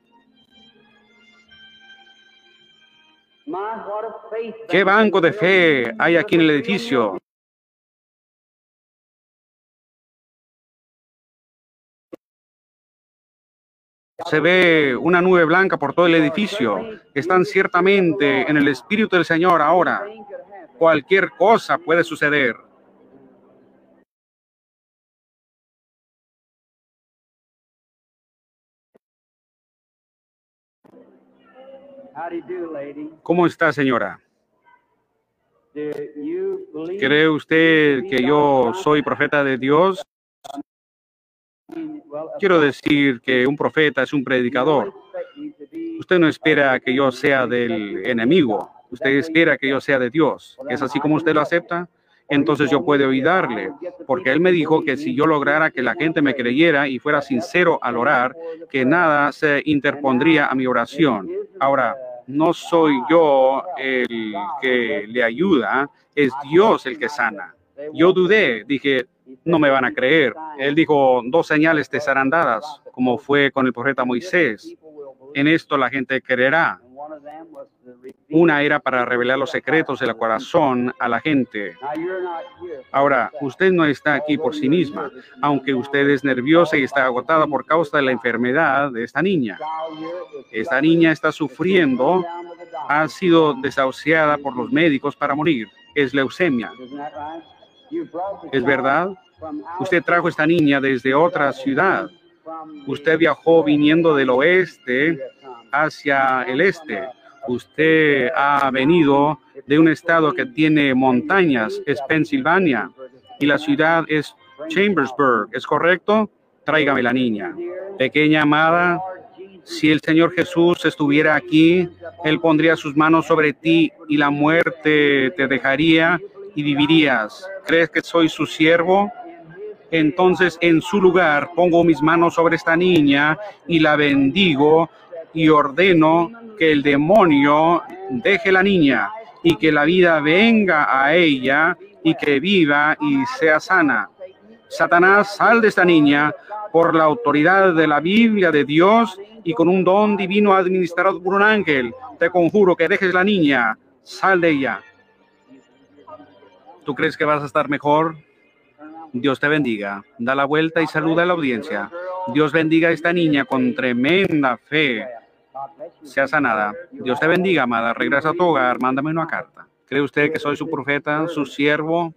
[SPEAKER 7] ¿Qué banco de fe hay aquí en el edificio? Se ve una nube blanca por todo el edificio. Están ciertamente en el Espíritu del Señor ahora. Cualquier cosa puede suceder. ¿Cómo está, señora? ¿Cree usted que yo soy profeta de Dios? Quiero decir que un profeta es un predicador. Usted no espera que yo sea del enemigo. Usted espera que yo sea de Dios. ¿Es así como usted lo acepta? Entonces yo puedo ayudarle, porque él me dijo que si yo lograra que la gente me creyera y fuera sincero al orar, que nada se interpondría a mi oración. Ahora, no soy yo el que le ayuda, es Dios el que sana. Yo dudé, dije, no me van a creer. Él dijo, dos señales te serán dadas, como fue con el profeta Moisés. En esto la gente creerá. Una era para revelar los secretos del corazón a la gente. Ahora, usted no está aquí por sí misma, aunque usted es nerviosa y está agotada por causa de la enfermedad de esta niña. Esta niña está sufriendo, ha sido desahuciada por los médicos para morir. Es leucemia. ¿Es verdad? Usted trajo esta niña desde otra ciudad. Usted viajó viniendo del oeste hacia el este. Usted ha venido de un estado que tiene montañas, es Pensilvania, y la ciudad es Chambersburg, ¿es correcto? Tráigame la niña. Pequeña amada, si el Señor Jesús estuviera aquí, Él pondría sus manos sobre ti y la muerte te dejaría y. ¿Crees que soy su siervo? Entonces en su lugar pongo mis manos sobre esta niña y la bendigo y ordeno que el demonio deje la niña y que la vida venga a ella y que viva y sea sana. Satanás, sal de esta niña por la autoridad de la Biblia de Dios y con un don divino administrado por un ángel. Te conjuro que dejes la niña, sal de ella. ¿Tú crees que vas a estar mejor? Dios te bendiga. Da la vuelta y saluda a la audiencia. Dios bendiga a esta niña con tremenda fe. Sea sanada. Dios te bendiga, amada. Regresa a tu hogar. Mándame una carta. ¿Cree usted que soy su profeta, su siervo?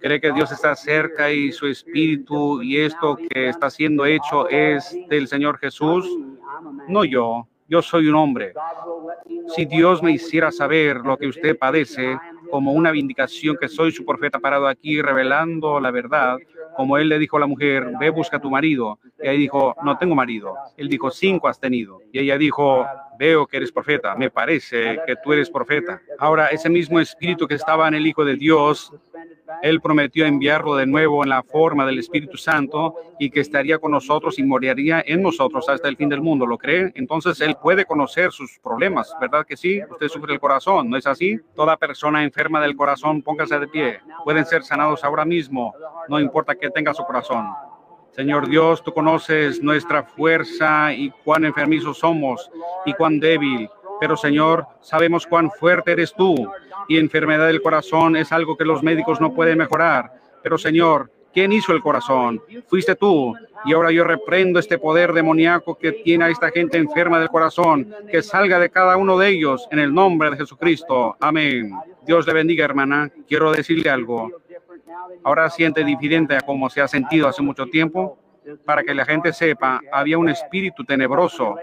[SPEAKER 7] ¿Cree que Dios está cerca y su espíritu y esto que está siendo hecho es del Señor Jesús? No yo. Yo soy un hombre. Si Dios me hiciera saber lo que usted padece, como una vindicación que soy su profeta parado aquí revelando la verdad, como él le dijo a la mujer, ve busca tu marido. Y ella dijo, no tengo marido. Él dijo, cinco has tenido. Y ella dijo, veo que eres profeta, me parece que tú eres profeta. Ahora, ese mismo espíritu que estaba en el Hijo de Dios él prometió enviarlo de nuevo en la forma del Espíritu Santo y que estaría con nosotros y moriría en nosotros hasta el fin del mundo. ¿Lo cree? Entonces Él puede conocer sus problemas, ¿verdad que sí? Usted sufre el corazón, ¿no es así? Toda persona enferma del corazón, póngase de pie. Pueden ser sanados ahora mismo, no importa que tenga su corazón. Señor Dios, tú conoces nuestra fuerza y cuán enfermizos somos y cuán débil. Pero Señor, sabemos cuán fuerte eres tú y enfermedad del corazón es algo que los médicos no pueden mejorar. Pero Señor, ¿quién hizo el corazón? Fuiste tú. Y ahora yo reprendo este poder demoníaco que tiene a esta gente enferma del corazón, que salga de cada uno de ellos en el nombre de Jesucristo. Amén. Dios le bendiga, hermana. Quiero decirle algo. Ahora siente diferente a como se ha sentido hace mucho tiempo. Para que la gente sepa, había un espíritu tenebroso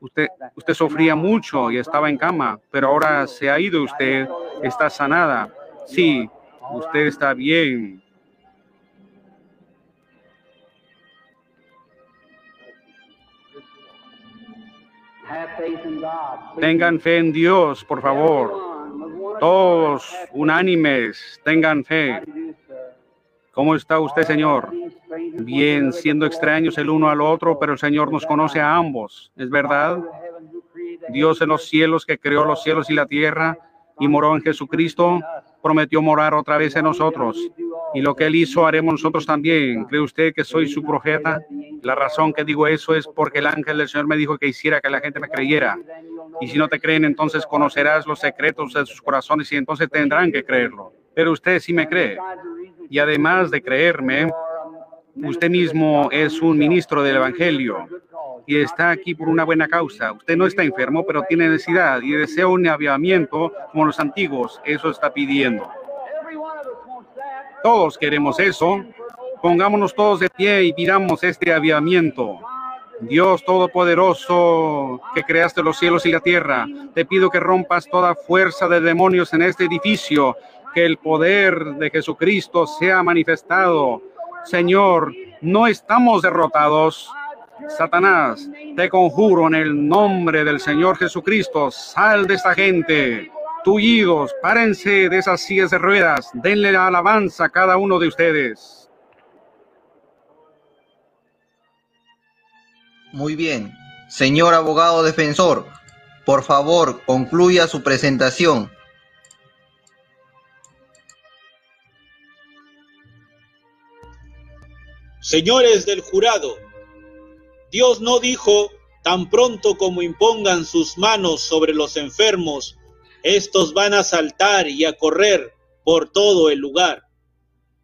[SPEAKER 7] Usted, usted sufría mucho y estaba en cama, pero ahora se ha ido usted, está sanada. Sí, usted está bien. Tengan fe en Dios, por favor. Todos unánimes, tengan fe. ¿Cómo está usted, Señor? Bien, siendo extraños el uno al otro, pero el Señor nos conoce a ambos. ¿Es verdad? Dios en los cielos que creó los cielos y la tierra y moró en Jesucristo, prometió morar otra vez en nosotros. Y lo que él hizo haremos nosotros también. ¿Cree usted que soy su profeta? La razón que digo eso es porque el ángel del Señor me dijo que hiciera que la gente me creyera. Y si no te creen, entonces conocerás los secretos de sus corazones y entonces tendrán que creerlo. Pero usted sí me cree. Y además de creerme, usted mismo es un ministro del Evangelio y está aquí por una buena causa. Usted no está enfermo, pero tiene necesidad y desea un avivamiento como los antiguos. Eso está pidiendo. Todos queremos eso. Pongámonos todos de pie y pidamos este avivamiento. Dios Todopoderoso, que creaste los cielos y la tierra, te pido que rompas toda fuerza de demonios en este edificio, que el poder de Jesucristo sea manifestado. Señor, no estamos derrotados. Satanás, te conjuro en el nombre del Señor Jesucristo, sal de esta gente. Tullidos, párense de esas sillas de ruedas, denle la alabanza a cada uno de ustedes.
[SPEAKER 9] Muy bien. Señor abogado defensor, por favor, concluya su presentación.
[SPEAKER 4] Señores del jurado, Dios no dijo, tan pronto como impongan sus manos sobre los enfermos, estos van a saltar y a correr por todo el lugar,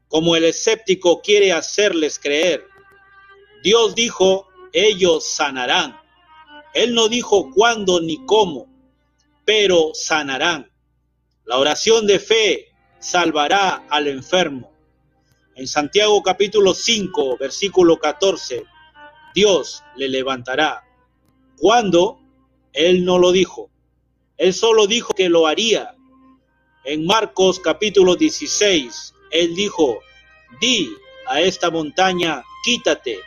[SPEAKER 4] como el escéptico quiere hacerles creer. Dios dijo, ellos sanarán. Él no dijo cuándo ni cómo, pero sanarán. La oración de fe salvará al enfermo. En Santiago capítulo 5, versículo 14, Dios le levantará. ¿Cuándo? Él no lo dijo. Él solo dijo que lo haría. En Marcos capítulo 16, Él dijo, di a esta montaña, quítate,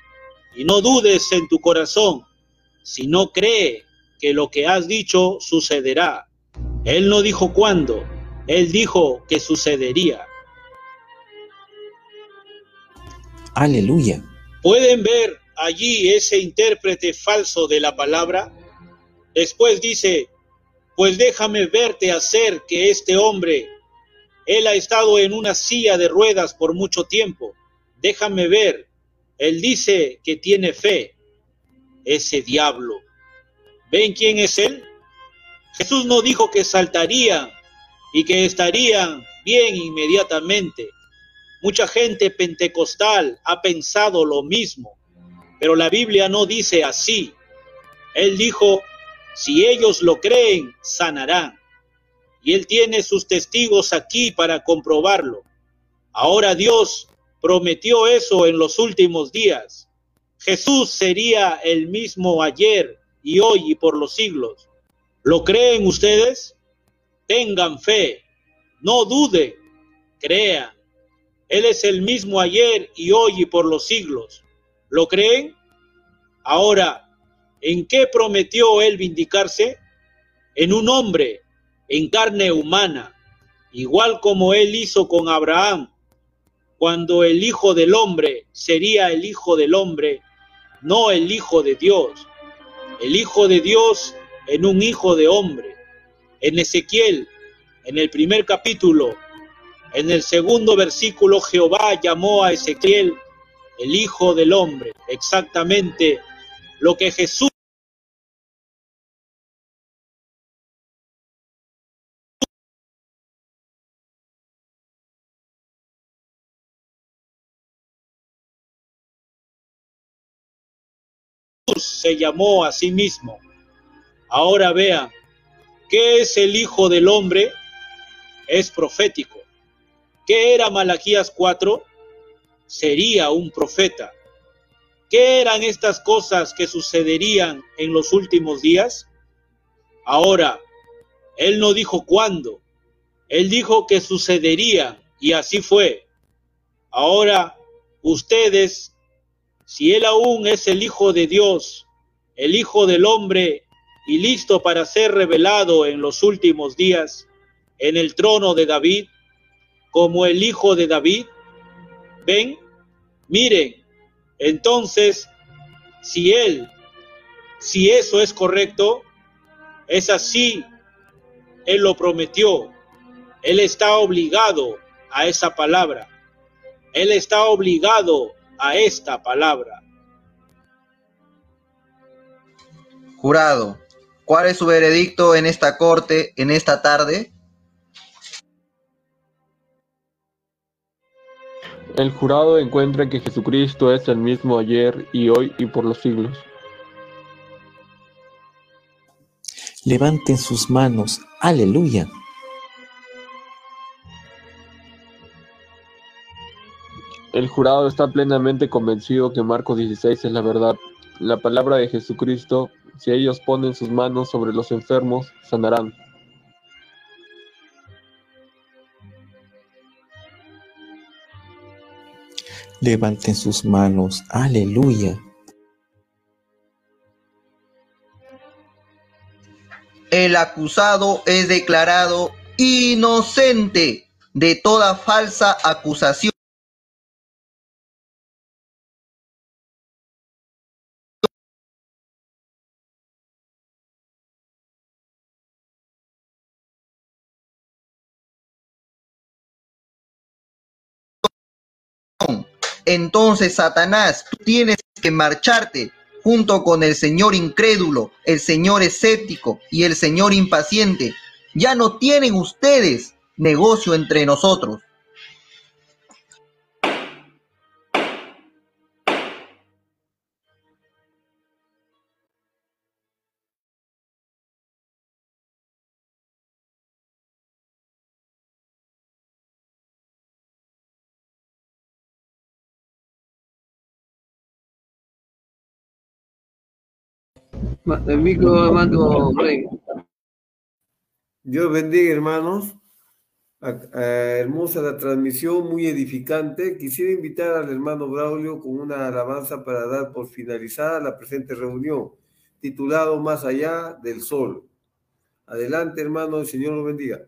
[SPEAKER 4] y no dudes en tu corazón, si no cree que lo que has dicho sucederá. Él no dijo cuándo, Él dijo que sucedería.
[SPEAKER 8] Aleluya.
[SPEAKER 4] ¿Pueden ver allí ese intérprete falso de la palabra? Después dice, pues déjame verte hacer que este hombre, él ha estado en una silla de ruedas por mucho tiempo, déjame ver, él dice que tiene fe, ese diablo. ¿Ven quién es él? Jesús no dijo que saltarían y que estarían bien inmediatamente. Mucha gente pentecostal ha pensado lo mismo, pero la Biblia no dice así. Él dijo, si ellos lo creen, sanarán. Y Él tiene sus testigos aquí para comprobarlo. Ahora Dios prometió eso en los últimos días. Jesús sería el mismo ayer y hoy y por los siglos. ¿Lo creen ustedes? Tengan fe, no duden, crean. Él es el mismo ayer y hoy y por los siglos. ¿Lo creen? Ahora, ¿En qué prometió él vindicarse? En un hombre, en carne humana, igual como él hizo con Abraham, cuando el Hijo del Hombre sería el Hijo del Hombre, no el Hijo de Dios. El Hijo de Dios en un Hijo de Hombre. En Ezequiel, en el primer capítulo, en el segundo versículo, Jehová llamó a Ezequiel el Hijo del Hombre, exactamente lo que Jesús se llamó a sí mismo. Ahora vean, ¿qué es el Hijo del Hombre? Es profético. ¿Qué era Malaquías 4? Sería un profeta. ¿Qué eran estas cosas que sucederían en los últimos días? Ahora, Él no dijo cuándo, Él dijo que sucedería y así fue. Ahora, ustedes si Él aún es el Hijo de Dios, el Hijo del hombre, y listo para ser revelado en los últimos días en el trono de David, como el Hijo de David, ven, miren, entonces, si Él, si eso es correcto, es así, Él lo prometió, Él está obligado a esa palabra. Él está obligado a esta palabra.
[SPEAKER 9] Jurado, ¿cuál es su veredicto en esta corte en esta tarde?
[SPEAKER 10] El jurado encuentra que Jesucristo es el mismo ayer y hoy y por los siglos.
[SPEAKER 8] Levanten sus manos. Aleluya.
[SPEAKER 10] El jurado está plenamente convencido que Marcos 16 es la verdad, la palabra de Jesucristo. Si ellos ponen sus manos sobre los enfermos, sanarán.
[SPEAKER 8] Levanten sus manos. Aleluya.
[SPEAKER 9] El acusado es declarado inocente de toda falsa acusación. Entonces, Satanás, tú tienes que marcharte junto con el Señor incrédulo, el Señor escéptico y el Señor impaciente. Ya no tienen ustedes negocio entre nosotros.
[SPEAKER 3] El micro, hermano. Dios bendiga, hermanos. Hermosa la transmisión, muy edificante. Quisiera invitar al hermano Braulio con una alabanza para dar por finalizada la presente reunión, titulado Más allá del sol. Adelante, hermano, el Señor lo bendiga.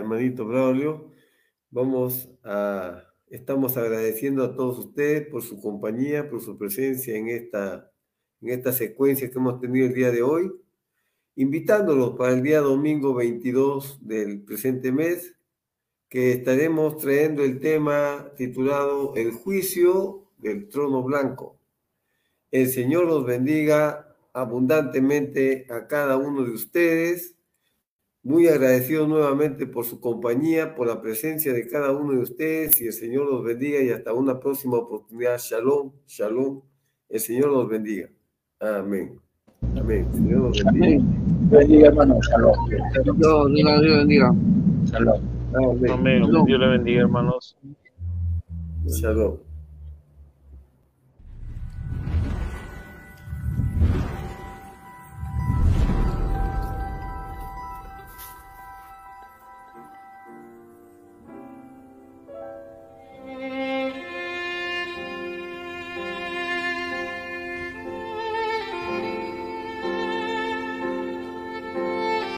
[SPEAKER 3] Hermanito Braulio. Vamos a, estamos agradeciendo a todos ustedes por su compañía, por su presencia en esta, en esta secuencia que hemos tenido el día de hoy, invitándolos para el día domingo 22 del presente mes, que estaremos trayendo el tema titulado El juicio del trono blanco. El Señor los bendiga abundantemente a cada uno de ustedes. Muy agradecido nuevamente por su compañía, por la presencia de cada uno de ustedes y el Señor los bendiga y hasta una próxima oportunidad. Shalom, shalom. El Señor los bendiga. Amén. Amén. El Señor los bendiga.
[SPEAKER 11] Bendiga, hermano. Shalom.
[SPEAKER 7] Dios, Dios, Dios bendiga.
[SPEAKER 11] Shalom.
[SPEAKER 3] Amén.
[SPEAKER 12] Amén. Dios le bendiga, hermanos.
[SPEAKER 3] Shalom.